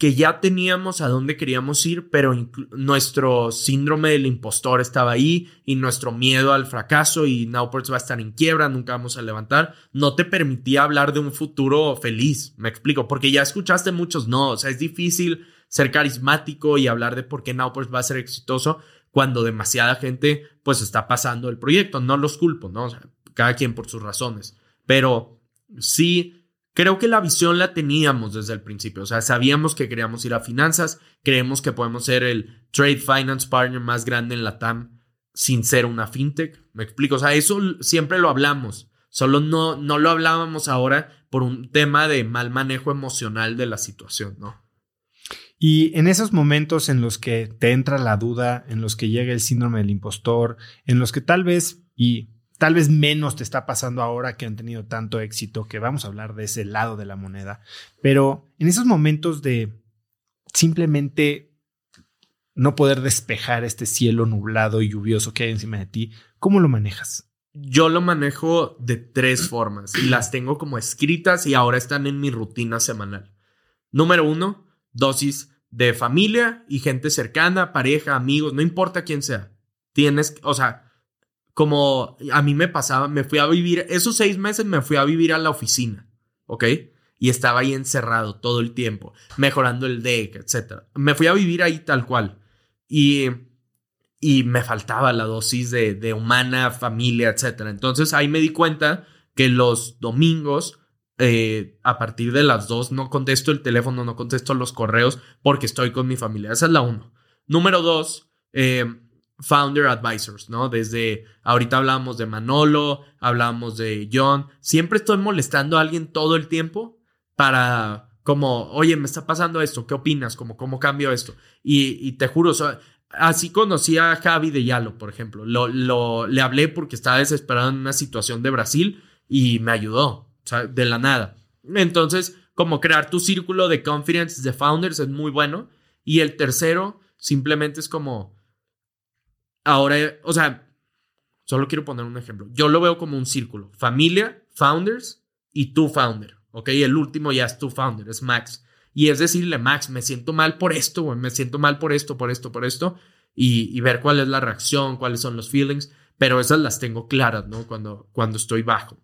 que ya teníamos a dónde queríamos ir, pero nuestro síndrome del impostor estaba ahí y nuestro miedo al fracaso y Nowports va a estar en quiebra, nunca vamos a levantar, no te permitía hablar de un futuro feliz, me explico, porque ya escuchaste muchos no, o sea, es difícil ser carismático y hablar de por qué Nowports va a ser exitoso cuando demasiada gente pues está pasando el proyecto, no los culpo, ¿no? O sea, cada quien por sus razones, pero sí Creo que la visión la teníamos desde el principio, o sea, sabíamos que queríamos ir a finanzas, creemos que podemos ser el trade finance partner más grande en la TAM sin ser una fintech, me explico, o sea, eso siempre lo hablamos, solo no, no lo hablábamos ahora por un tema de mal manejo emocional de la situación, ¿no? Y en esos momentos en los que te entra la duda, en los que llega el síndrome del impostor, en los que tal vez, y tal vez menos te está pasando ahora que han tenido tanto éxito, que vamos a hablar de ese lado de la moneda, pero en esos momentos de simplemente no poder despejar este cielo nublado y lluvioso que hay encima de ti, ¿cómo lo manejas? Yo lo manejo de tres formas y las tengo como escritas y ahora están en mi rutina semanal. Número uno, dosis de familia y gente cercana, pareja, amigos, no importa quién sea. Tienes, o sea, como a mí me pasaba, me fui a vivir, esos seis meses me fui a vivir a la oficina, ¿ok? y estaba ahí encerrado todo el tiempo, mejorando el deck, etc. Me fui a vivir ahí tal cual y, y me faltaba la dosis de, de humana, familia, etc. Entonces ahí me di cuenta que los domingos eh, a partir de las dos no contesto el teléfono, no contesto los correos porque estoy con mi familia. Esa es la uno. Número dos, eh, founder advisors, ¿no? Desde ahorita hablábamos de Manolo, hablábamos de John. Siempre estoy molestando a alguien todo el tiempo para como, oye, me está pasando esto, ¿qué opinas? Como, ¿cómo cambio esto? Y, te juro, así conocí a Javi de Yalo, por ejemplo. Lo, lo, le hablé porque estaba desesperado en una situación de Brasil y me ayudó de la nada. Entonces, como crear tu círculo de confidence de founders es muy bueno. Y el tercero, simplemente es como, ahora, o sea, solo quiero poner un ejemplo. Yo lo veo como un círculo. Familia, founders y tu founder. ¿Ok? El último ya es tu founder, es Max. Y es decirle, Max, me siento mal por esto, me siento mal por esto, por esto, por esto. Y, y, ver cuál es la reacción, cuáles son los feelings. Pero esas las tengo claras, ¿no? Cuando, cuando estoy bajo.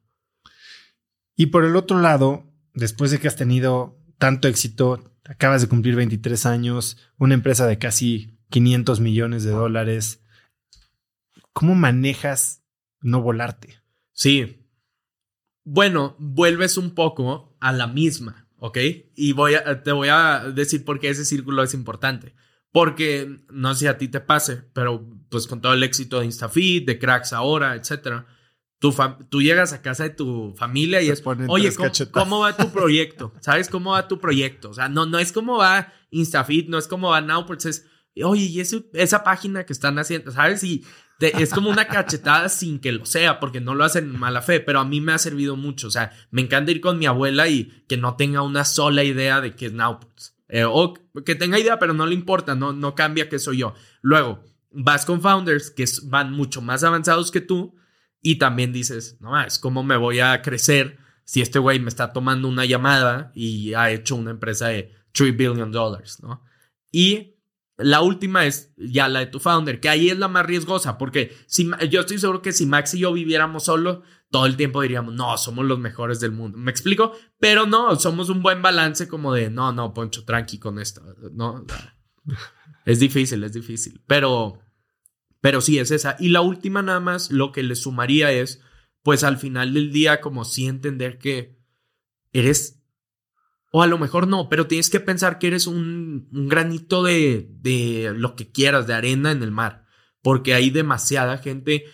Y por el otro lado, después de que has tenido tanto éxito, acabas de cumplir 23 años, una empresa de casi 500 millones de dólares, ¿cómo manejas no volarte? Sí. Bueno, vuelves un poco a la misma, ¿ok? Y voy a, te voy a decir por qué ese círculo es importante. Porque no sé si a ti te pase, pero pues con todo el éxito de InstaFeed, de Cracks ahora, etcétera, tú llegas a casa de tu familia y es, oye, ¿cómo, va tu proyecto? ¿Sabes cómo va tu proyecto? O sea, no, no es como va InstaFit, no es como va Now, pues es, oye, y esa página que están haciendo, ¿sabes? Y es como una cachetada sin que lo sea, porque no lo hacen en mala fe, pero a mí me ha servido mucho. O sea, me encanta ir con mi abuela y que no tenga una sola idea de qué es Nowports. Eh, o que tenga idea, pero no le importa, no, no cambia que soy yo. Luego, vas con founders que van mucho más avanzados que tú y también dices, no es ¿cómo me voy a crecer si este güey me está tomando una llamada y ha hecho una empresa de 3 billion dollars, ¿no? Y la última es ya la de tu founder, que ahí es la más riesgosa, porque si, yo estoy seguro que si Max y yo viviéramos solo, todo el tiempo diríamos, no, somos los mejores del mundo. ¿Me explico? Pero no, somos un buen balance como de, no, no, Poncho, tranqui con esto, ¿no? Es difícil, es difícil, pero pero sí, es esa. Y la última nada más, lo que le sumaría es, pues al final del día, como sí entender que eres, o a lo mejor no, pero tienes que pensar que eres un, un granito de, de lo que quieras, de arena en el mar, porque hay demasiada gente.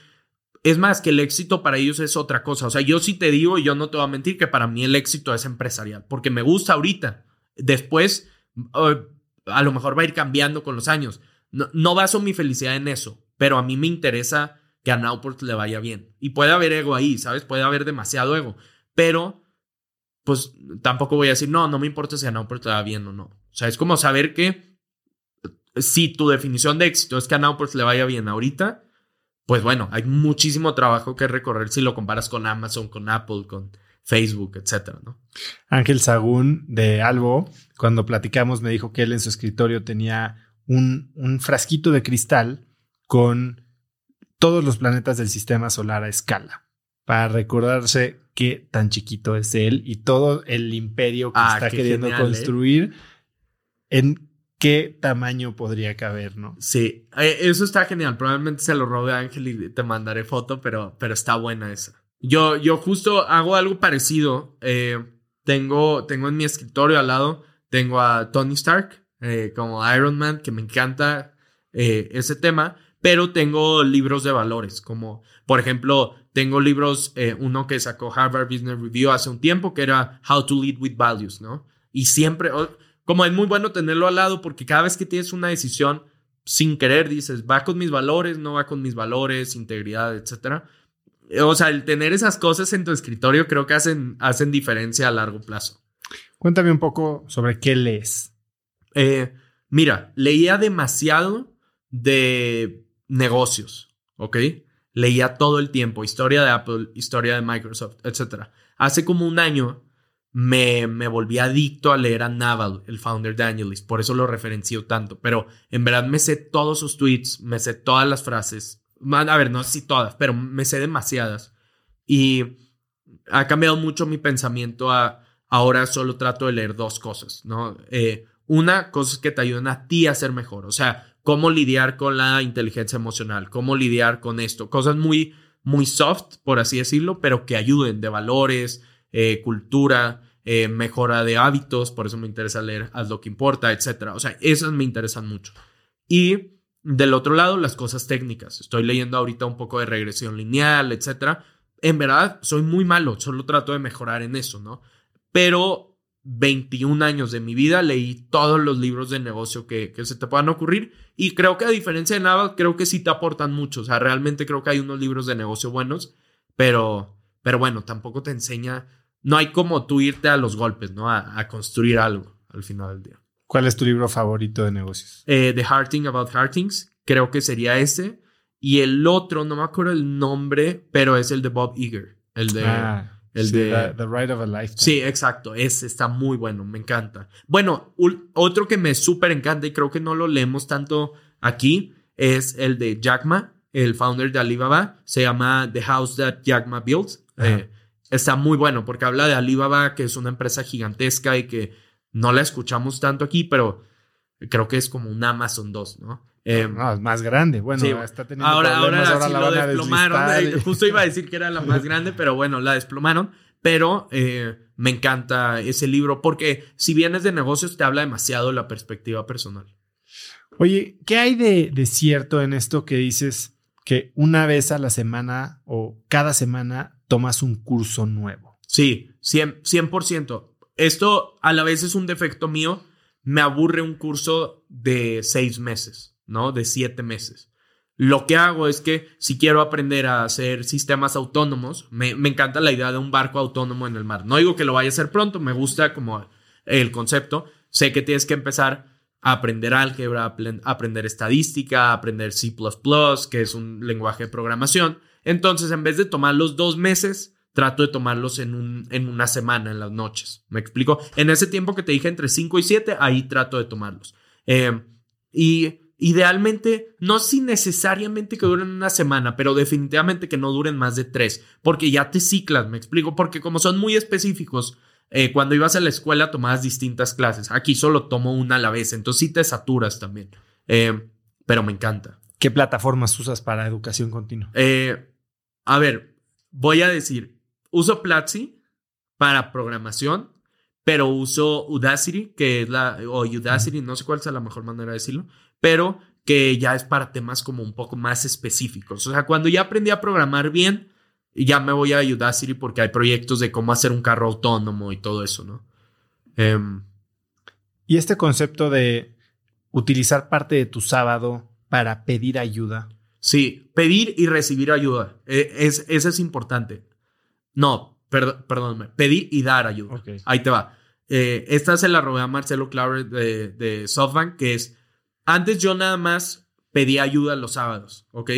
Es más, que el éxito para ellos es otra cosa. O sea, yo sí te digo, yo no te voy a mentir, que para mí el éxito es empresarial, porque me gusta ahorita. Después, eh, a lo mejor va a ir cambiando con los años. No, no baso mi felicidad en eso pero a mí me interesa que a Nowport le vaya bien. Y puede haber ego ahí, ¿sabes? Puede haber demasiado ego, pero pues tampoco voy a decir, no, no me importa si a Nowport le va bien o no. O sea, es como saber que si tu definición de éxito es que a Nowport le vaya bien ahorita, pues bueno, hay muchísimo trabajo que recorrer si lo comparas con Amazon, con Apple, con Facebook, etcétera, ¿no? Ángel Sagún de Albo, cuando platicamos, me dijo que él en su escritorio tenía un, un frasquito de cristal con todos los planetas del sistema solar a escala para recordarse qué tan chiquito es él y todo el imperio que ah, está queriendo ¿eh? construir, en qué tamaño podría caber, ¿no? Sí, eh, eso está genial. Probablemente se lo robe a Ángel y te mandaré foto, pero, pero está buena esa. Yo, yo justo hago algo parecido. Eh, tengo, tengo en mi escritorio al lado, tengo a Tony Stark como Iron Man, que me encanta ese tema pero tengo libros de valores, como por ejemplo, tengo libros, eh, uno que sacó Harvard Business Review hace un tiempo, que era How to Lead with Values, ¿no? Y siempre, como es muy bueno tenerlo al lado, porque cada vez que tienes una decisión, sin querer dices, va con mis valores, no va con mis valores, integridad, etcétera. O sea, el tener esas cosas en tu escritorio creo que hacen, hacen diferencia a largo plazo. Cuéntame un poco sobre qué lees. Eh, mira, leía demasiado de negocios, ¿ok? Leía todo el tiempo, historia de Apple, historia de Microsoft, etc. Hace como un año me, me volví adicto a leer a Naval, el founder de AngelList, por eso lo referencio tanto, pero en verdad me sé todos sus tweets, me sé todas las frases, a ver, no sé si todas, pero me sé demasiadas. Y ha cambiado mucho mi pensamiento a, ahora solo trato de leer dos cosas, ¿no? Eh, una, cosas que te ayuden a ti a ser mejor, o sea, cómo lidiar con la inteligencia emocional, cómo lidiar con esto, cosas muy, muy soft, por así decirlo, pero que ayuden de valores, eh, cultura, eh, mejora de hábitos, por eso me interesa leer Haz lo que importa, etcétera. O sea, esas me interesan mucho. Y del otro lado, las cosas técnicas. Estoy leyendo ahorita un poco de regresión lineal, etcétera. En verdad, soy muy malo, solo trato de mejorar en eso, ¿no? Pero 21 años de mi vida leí todos los libros de negocio que, que se te puedan ocurrir y creo que a diferencia de nada, creo que sí te aportan mucho. O sea, realmente creo que hay unos libros de negocio buenos, pero, pero bueno, tampoco te enseña, no hay como tú irte a los golpes, ¿no? A, construir algo al final del día. ¿Cuál es tu libro favorito de negocios? Eh, The Hard Thing About Hard Things, creo que sería ese. Y el otro, no me acuerdo el nombre, pero es el de Bob Eager, el de... Ah. El de the, Ride of a Lifetime. Sí, exacto. Ese está muy bueno. Me encanta. Bueno, otro que me súper encanta y creo que no lo leemos tanto aquí es el de Jack Ma, el founder de Alibaba. Se llama The House That Jack Ma Built. Eh, está muy bueno porque habla de Alibaba, que es una empresa gigantesca y que no la escuchamos tanto aquí, pero creo que es como un Amazon 2, ¿no? Eh, no, es más grande. Bueno, está teniendo ahora, ahora, ahora sí lo desplomaron. Justo iba a decir que era la más grande, pero bueno, la desplomaron. Pero eh, me encanta ese libro porque si vienes de negocios te habla demasiado de la perspectiva personal. Oye, ¿qué hay de, de cierto en esto que dices que una vez a la semana o cada semana tomas un curso nuevo? Sí, 100%, 100%. Esto a la vez es un defecto mío. Me aburre un curso de seis meses. ¿No? De siete meses. Lo que hago es que si quiero aprender a hacer sistemas autónomos, me, encanta la idea de un barco autónomo en el mar. No digo que lo vaya a hacer pronto, me gusta como el concepto. Sé que tienes que empezar a aprender álgebra, aprender estadística, aprender C ⁇ que es un lenguaje de programación. Entonces, en vez de tomar los dos meses, trato de tomarlos en, un, en una semana, en las noches. ¿Me explico? En ese tiempo que te dije entre 5 y 7, ahí trato de tomarlos. Eh, y Idealmente, no sin necesariamente que duren una semana, pero definitivamente que no duren más de tres, porque ya te ciclas, me explico, porque como son muy específicos, eh, cuando ibas a la escuela tomabas distintas clases, aquí solo tomo una a la vez, entonces sí te saturas también, eh, pero me encanta. ¿Qué plataformas usas para educación continua? Eh, a ver, voy a decir, uso Platzi para programación, pero uso Udacity, que es la, o Udacity, no sé cuál es la mejor manera de decirlo, pero que ya es para temas como un poco más específicos. O sea, cuando ya aprendí a programar bien, ya me voy a ayudar Siri porque hay proyectos de cómo hacer un carro autónomo y todo eso, ¿no? Em, y este concepto de utilizar parte de tu sábado para pedir ayuda. Sí, pedir y recibir ayuda. E, es, eso es importante. No, perdón, perdóname. Pedir y dar ayuda. Ahí te va. Eh, esta se la robé a Marcelo Claver de, de SoftBank, que es antes yo nada más pedía ayuda los sábados, ¿ok?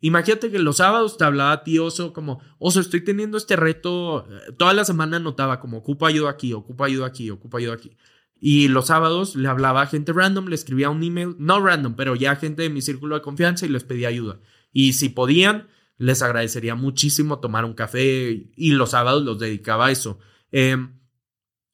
Imagínate que los sábados te hablaba a ti, Oso, como, Oso, estoy teniendo este reto. Eh, toda la semana notaba como, ocupa ayuda aquí, ocupa ayuda aquí, ocupa ayuda aquí. Y los sábados le hablaba a gente random, le escribía un email, no random, pero ya gente de mi círculo de confianza y les pedía ayuda. Y si podían, les agradecería muchísimo tomar un café y los sábados los dedicaba a eso. Em,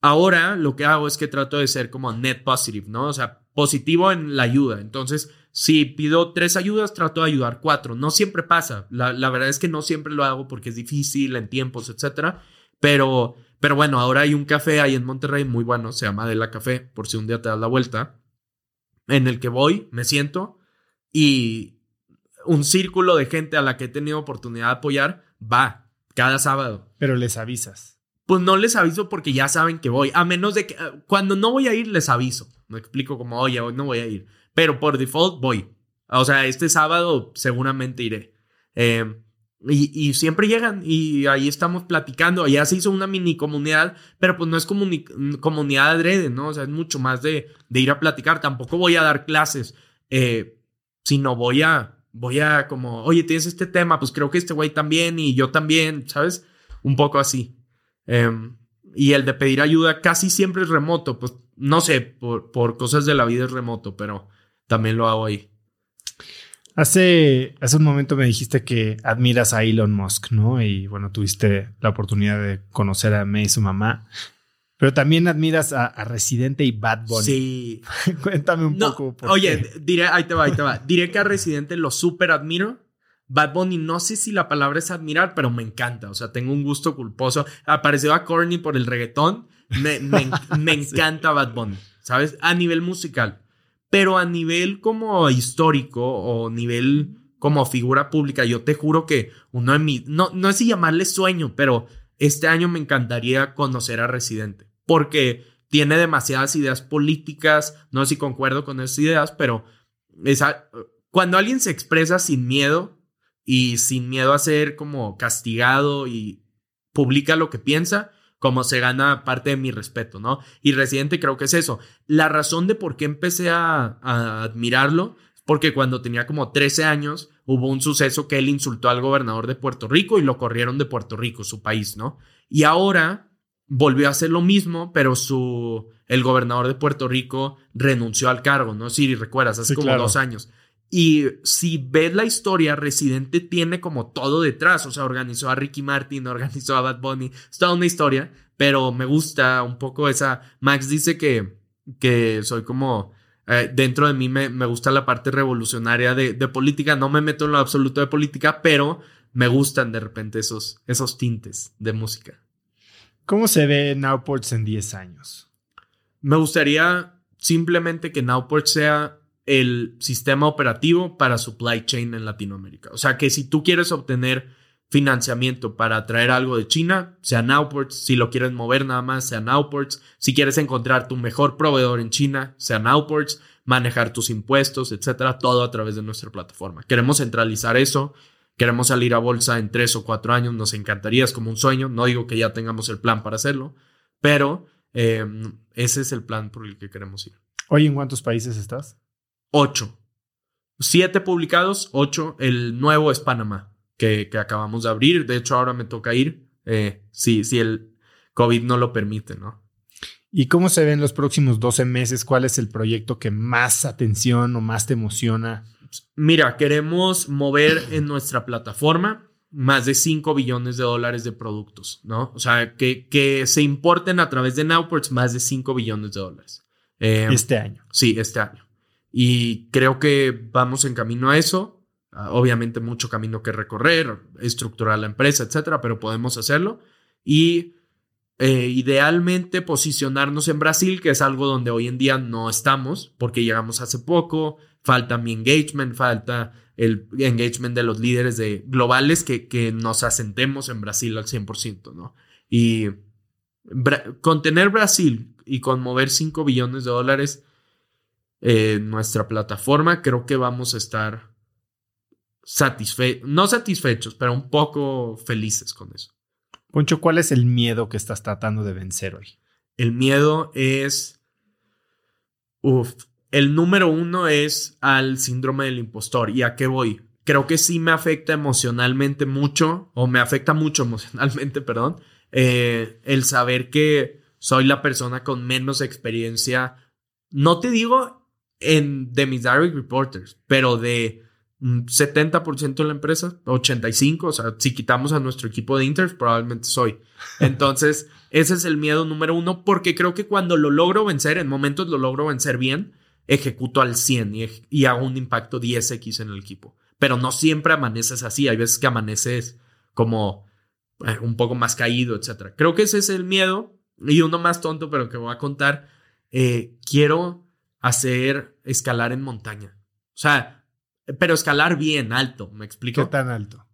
ahora lo que hago es que trato de ser como net positive, ¿no? O sea, positivo en la ayuda. Entonces, si pido tres ayudas, trato de ayudar cuatro. No siempre pasa. La, verdad es que no siempre lo hago porque es difícil en tiempos, etcétera. Pero, pero bueno, ahora hay un café ahí en Monterrey muy bueno, se llama De la Café, por si un día te das la vuelta, en el que voy, me siento y un círculo de gente a la que he tenido oportunidad de apoyar va cada sábado. Pero les avisas. Pues no les aviso porque ya saben que voy, a menos de que cuando no voy a ir les aviso. Me explico como, oye, hoy no voy a ir. Pero por default voy. O sea, este sábado seguramente iré. Eh, y, siempre llegan y ahí estamos platicando. Ya se hizo una mini comunidad, pero pues no es comunidad adrede, ¿no? O sea, es mucho más de, de, ir a platicar. Tampoco voy a dar clases, eh, sino voy a, voy a como, oye, tienes este tema, pues creo que este güey también y yo también, ¿sabes? Un poco así. Em, y el de pedir ayuda casi siempre es remoto, pues no sé, por, por cosas de la vida es remoto, pero también lo hago ahí. Hace, hace un momento me dijiste que admiras a Elon Musk, ¿no? Y bueno, tuviste la oportunidad de conocer a May y su mamá. Pero también admiras a, Residente y Bad Bunny. Sí. Cuéntame un poco. oye, diré, ahí te va, ahí te va. Diré que a Residente lo súper admiro. Bad Bunny, no sé si la palabra es admirar, pero me encanta. O sea, tengo un gusto culposo. Apareció a Corny por el reggaetón. Me, me, encanta Bad Bunny, ¿sabes? A nivel musical. Pero a nivel como histórico o nivel como figura pública, yo te juro que uno de mis, no, no es si llamarle sueño, pero este año me encantaría conocer a Residente, porque tiene demasiadas ideas políticas, no sé si concuerdo con esas ideas, pero esa, cuando alguien se expresa sin miedo y sin miedo a ser como castigado y publica lo que piensa, como se gana parte de mi respeto, ¿no? Y Residente creo que es eso. La razón de por qué empecé a, a admirarlo porque cuando tenía como 13 años hubo un suceso que él insultó al gobernador de Puerto Rico y lo corrieron de Puerto Rico, su país, ¿no? Y ahora volvió a hacer lo mismo, pero su el gobernador de Puerto Rico renunció al cargo, ¿no? Si recuerdas, hace como dos años. Y si ves la historia, Residente tiene como todo detrás. O sea, organizó a Ricky Martin, organizó a Bad Bunny. Es toda una historia, pero me gusta un poco esa. Max dice que, que soy como eh, dentro de mí me, gusta la parte revolucionaria de, política. No me meto en lo absoluto de política, pero me gustan de repente esos, esos tintes de música. ¿Cómo se ve Nowports en 10 años? Me gustaría simplemente que Nowports sea el sistema operativo para supply chain en Latinoamérica. O sea, que si tú quieres obtener financiamiento para traer algo de China, sea Nowports, si lo quieres mover nada más, sea Nowports, si quieres encontrar tu mejor proveedor en China, sea Nowports, manejar tus impuestos, etcétera, todo a través de nuestra plataforma. Queremos centralizar eso, queremos salir a bolsa en tres o cuatro años, nos encantaría, es como un sueño, no digo que ya tengamos el plan para hacerlo, pero em, ese es el plan por el que queremos ir. Hoy, ¿en cuántos países estás? Ocho. Siete publicados, ocho. El nuevo es Panamá que, acabamos de abrir. De hecho, ahora me toca ir eh, si, si el COVID no lo permite, ¿no? ¿Y cómo se ven los próximos 12 meses? ¿Cuál es el proyecto que más atención o más te emociona? Mira, queremos mover en nuestra plataforma más de 5 billones de dólares de productos, ¿no? O sea, que, que se importen a través de Nowports más de 5 billones de dólares. Eh, este año. Sí, este año. Y creo que vamos en camino a eso. Ah, obviamente mucho camino que recorrer, estructurar la empresa, etcétera, pero podemos hacerlo. Y eh, idealmente posicionarnos en Brasil, que es algo donde hoy en día no estamos, porque llegamos hace poco, falta mi engagement, falta el engagement de los líderes de, globales que, que nos asentemos en Brasil al 100%, ¿no? Y con tener Brasil y con mover 5 billones de dólares en nuestra plataforma, creo que vamos a estar satisfechos, no satisfechos, pero un poco felices con eso. Poncho, ¿cuál es el miedo que estás tratando de vencer hoy? El miedo es... Uf, el número uno es al síndrome del impostor. ¿Y a qué voy? Creo que sí me afecta emocionalmente mucho, o me afecta mucho emocionalmente, perdón, eh, el saber que soy la persona con menos experiencia, no te digo en, de mis direct reporters, pero de 70% de la empresa, 85%, o sea, si quitamos a nuestro equipo de Inter, probablemente soy. Entonces, ese es el miedo número uno, porque creo que cuando lo logro vencer, en momentos lo logro vencer bien, ejecuto al 100 y, hago un impacto 10x en el equipo. Pero no siempre amaneces así, hay veces que amaneces como eh, un poco más caído, etc. Creo que ese es el miedo, y uno más tonto, pero que voy a contar, eh, quiero hacer escalar en montaña. O sea, pero escalar bien alto, ¿me explico? ¿Qué tan alto?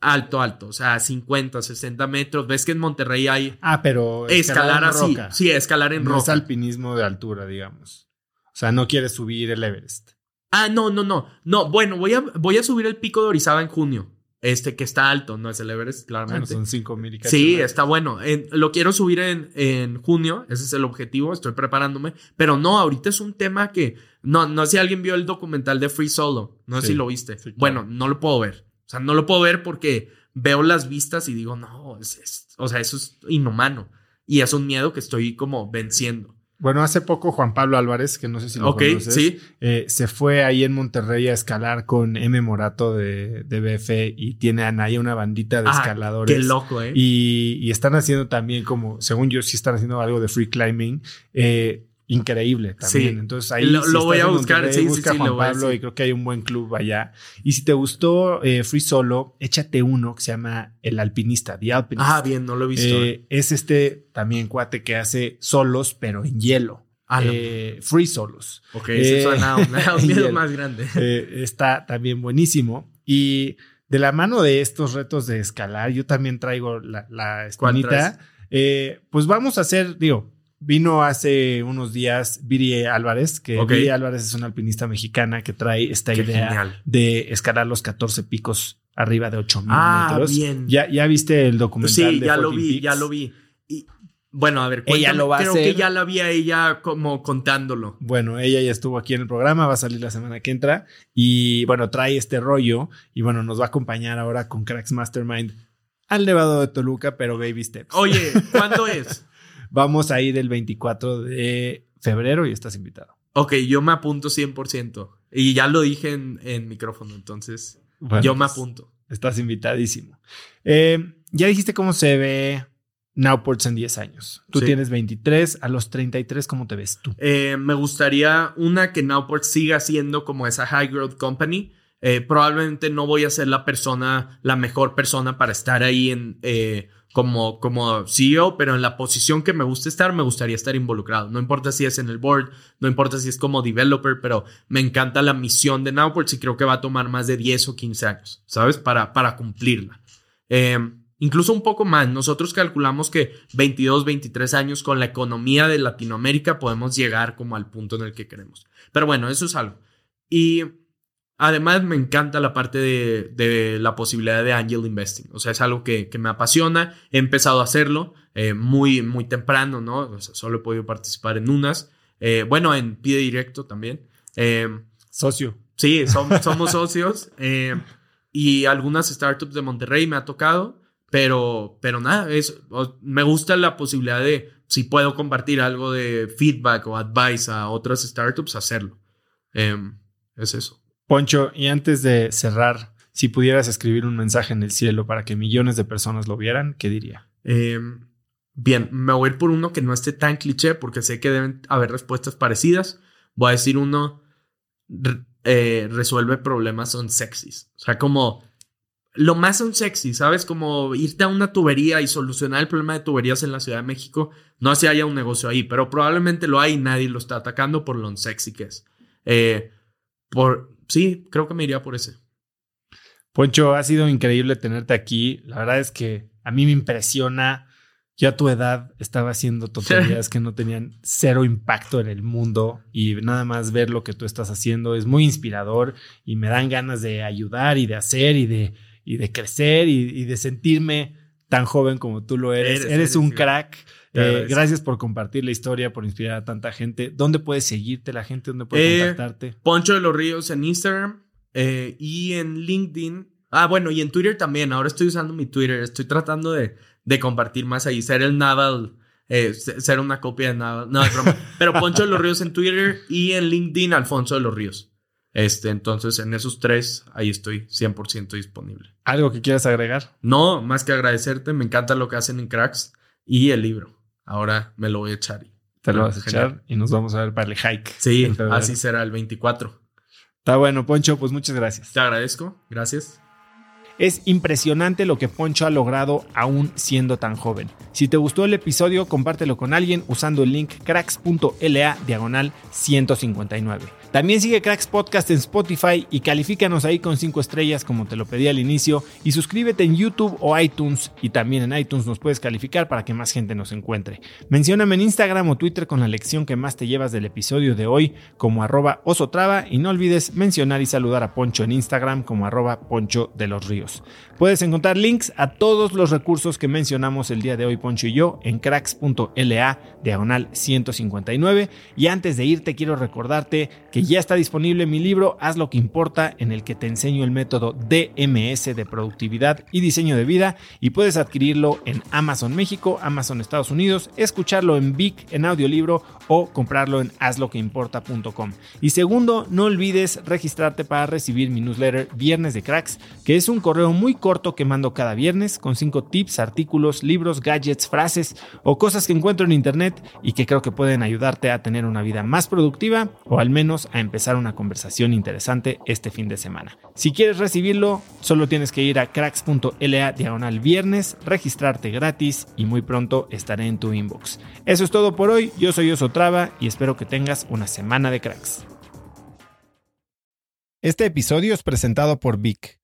Alto, alto, o sea, 50, 60 metros. Ves que en Monterrey hay. Ah, pero. Escalar, así. Sí, escalar en no Es alpinismo de altura, digamos. O sea, no quieres subir el Everest. Ah, no, no, no. No, bueno, voy a, voy a subir el pico de Orizaba en junio. Este que está alto, no es el Everest, claramente. son 5000 Sí, está bueno. lo quiero subir en, en junio, ese es el objetivo, estoy preparándome. Pero no, ahorita es un tema que no, no sé si alguien vio el documental de Free Solo. No sé si lo viste. Bueno, no lo puedo ver. O sea, no lo puedo ver porque veo las vistas y digo, no, es, o sea, eso es inhumano. Y es un miedo que estoy como venciendo. Bueno, hace poco Juan Pablo Álvarez, que no sé si lo Ok, conoces, sí. eh, se fue ahí en Monterrey a escalar con M. Morato de, de BF y tienen ahí una bandita de Ah, escaladores. Qué loco, ¿eh? Y, y están haciendo también como, según yo, sí están haciendo algo de free climbing. eh, increíble también. Sí. Entonces ahí Lo- si lo voy a buscar, sí, busca sí, Juan lo voy a Pablo decir. y creo que hay un buen club allá. Y si te gustó eh, Free Solo, échate uno que se llama El Alpinista, The Alpinist. Ah, bien, no lo he visto. Eh, es este también cuate que hace solos, pero en hielo. Ah, no. Eh, free solos. ok, eh, se suena a un, a miedo más grande. Eh, está también buenísimo. Y de la mano de estos retos de escalar, yo también traigo la, la ¿Cuál espinita. Eh, pues vamos a hacer, digo, vino hace unos días Viri Álvarez, que Ok. Viri Álvarez es una alpinista mexicana que trae esta Qué idea genial. de escalar los 14 picos arriba de 8000 Ah, metros. bien. ¿Ya, ¿Ya viste el documental Sí, de ya lo 14 vi, ya lo vi. Y, bueno, a ver, Ella lo va a creo hacer. que ya la vi a ella como contándolo. Bueno, ella ya estuvo aquí en el programa, va a salir la semana que entra y bueno, trae este rollo y bueno, nos va a acompañar ahora con Cracks Mastermind al Nevado de Toluca, pero baby steps. Oye, ¿cuándo es? Vamos a ir el 24 de febrero y estás invitado. Ok, yo me apunto 100%. Y ya lo dije en, en micrófono, entonces Bueno, yo me pues, apunto. Estás invitadísimo. Eh, ya dijiste cómo se ve Nowports en 10 años. Tú Sí. tienes 23, a los 33, ¿cómo te ves tú? Eh, me gustaría, una, que Nowport siga siendo como esa high growth company. Eh, probablemente no voy a ser la persona, la mejor persona para estar ahí en, eh, como, como CEO, pero en la posición que me gusta estar, me gustaría estar involucrado. No importa si es en el board, no importa si es como developer, pero me encanta la misión de Nowport y creo que va a tomar más de 10 o 15 años, ¿sabes? Para, para cumplirla. Eh, incluso un poco más. Nosotros calculamos que 22, 23 años con la economía de Latinoamérica podemos llegar como al punto en el que queremos. Pero bueno, eso es algo. Y además me encanta la parte de, de la posibilidad de angel investing. O sea, es algo que, que me apasiona. He empezado a hacerlo eh, muy, muy temprano, ¿no? O sea, solo he podido participar en unas. Eh, bueno, en pie directo también. Eh, Socio. Sí, som- somos socios. y algunas startups de Monterrey me ha tocado. Pero, pero nada, es, me gusta la posibilidad de, si puedo compartir algo de feedback o advice a otras startups, hacerlo. Es eso. Poncho, y antes de cerrar, si pudieras escribir un mensaje en el cielo para que millones de personas lo vieran, ¿qué diría? Em, bien, me voy a ir por uno que no esté tan cliché porque sé que deben haber respuestas parecidas. Voy a decir uno, eh, resuelve problemas son sexys. O sea, como lo más son sexy, ¿sabes? Como irte a una tubería y solucionar el problema de tuberías en la Ciudad de México. No sé si haya un negocio ahí, pero probablemente lo hay y nadie lo está atacando por lo sexy que es. Eh, por, sí, creo que me iría por ese. Poncho, ha sido increíble tenerte aquí. La verdad es que a mí me impresiona. Yo a tu edad estaba haciendo tonterías que no tenían cero impacto en el mundo y nada más ver lo que tú estás haciendo es muy inspirador y me dan ganas de ayudar y de hacer y de, y de crecer y, y de sentirme tan joven como tú lo eres. Eres, Eres, eres, un crack. Eh, gracias por compartir la historia, por inspirar a tanta gente. ¿Dónde puedes seguirte la gente? ¿Dónde puede Eh, contactarte? Poncho de los Ríos en Instagram eh, y en LinkedIn. Ah, bueno, y en Twitter también. Ahora estoy usando mi Twitter. Estoy tratando de, de compartir más ahí. Ser el Naval. eh, se- ser una copia de Naval. No, es broma. Pero Poncho de los Ríos en Twitter y en LinkedIn Alfonso de los Ríos. Este, entonces, en esos tres, ahí estoy 100% disponible. ¿Algo que quieras agregar? No, más que agradecerte. Me encanta lo que hacen en Cracks y el libro. Ahora me lo voy a echar. Te lo Ah, vas a genial. echar y nos vamos a ver para el hike. Sí, así será el 24. Está bueno, Poncho, pues muchas gracias. Te agradezco. Gracias. Es impresionante lo que Poncho ha logrado aún siendo tan joven. Si te gustó el episodio, compártelo con alguien usando el link cracks.la diagonal 159. También sigue Cracks Podcast en Spotify y califícanos ahí con 5 estrellas como te lo pedí al inicio y suscríbete en YouTube o iTunes y también en iTunes nos puedes calificar para que más gente nos encuentre. Mencióname en Instagram o Twitter con la lección que más te llevas del episodio de hoy como arroba osotrava y no olvides mencionar y saludar a Poncho en Instagram como arroba Poncho de los Ríos. Episodios. Puedes encontrar links a todos los recursos que mencionamos el día de hoy, Poncho y yo, en cracks.la diagonal 159. Y antes de irte, quiero recordarte que ya está disponible mi libro Haz lo que importa, en el que te enseño el método DMS de productividad y diseño de vida. Y puedes adquirirlo en Amazon México, Amazon Estados Unidos, escucharlo en Vic en audiolibro o comprarlo en hazloqueimporta.com. Y segundo, no olvides registrarte para recibir mi newsletter Viernes de Cracks, que es un correo muy corto que mando cada viernes con 5 tips, artículos, libros, gadgets, frases o cosas que encuentro en internet y que creo que pueden ayudarte a tener una vida más productiva o al menos a empezar una conversación interesante este fin de semana. Si quieres recibirlo, solo tienes que ir a cracks.la diagonal viernes, registrarte gratis y muy pronto estaré en tu inbox. Eso es todo por hoy, yo soy Osotrava y espero que tengas una semana de cracks. Este episodio es presentado por Vic.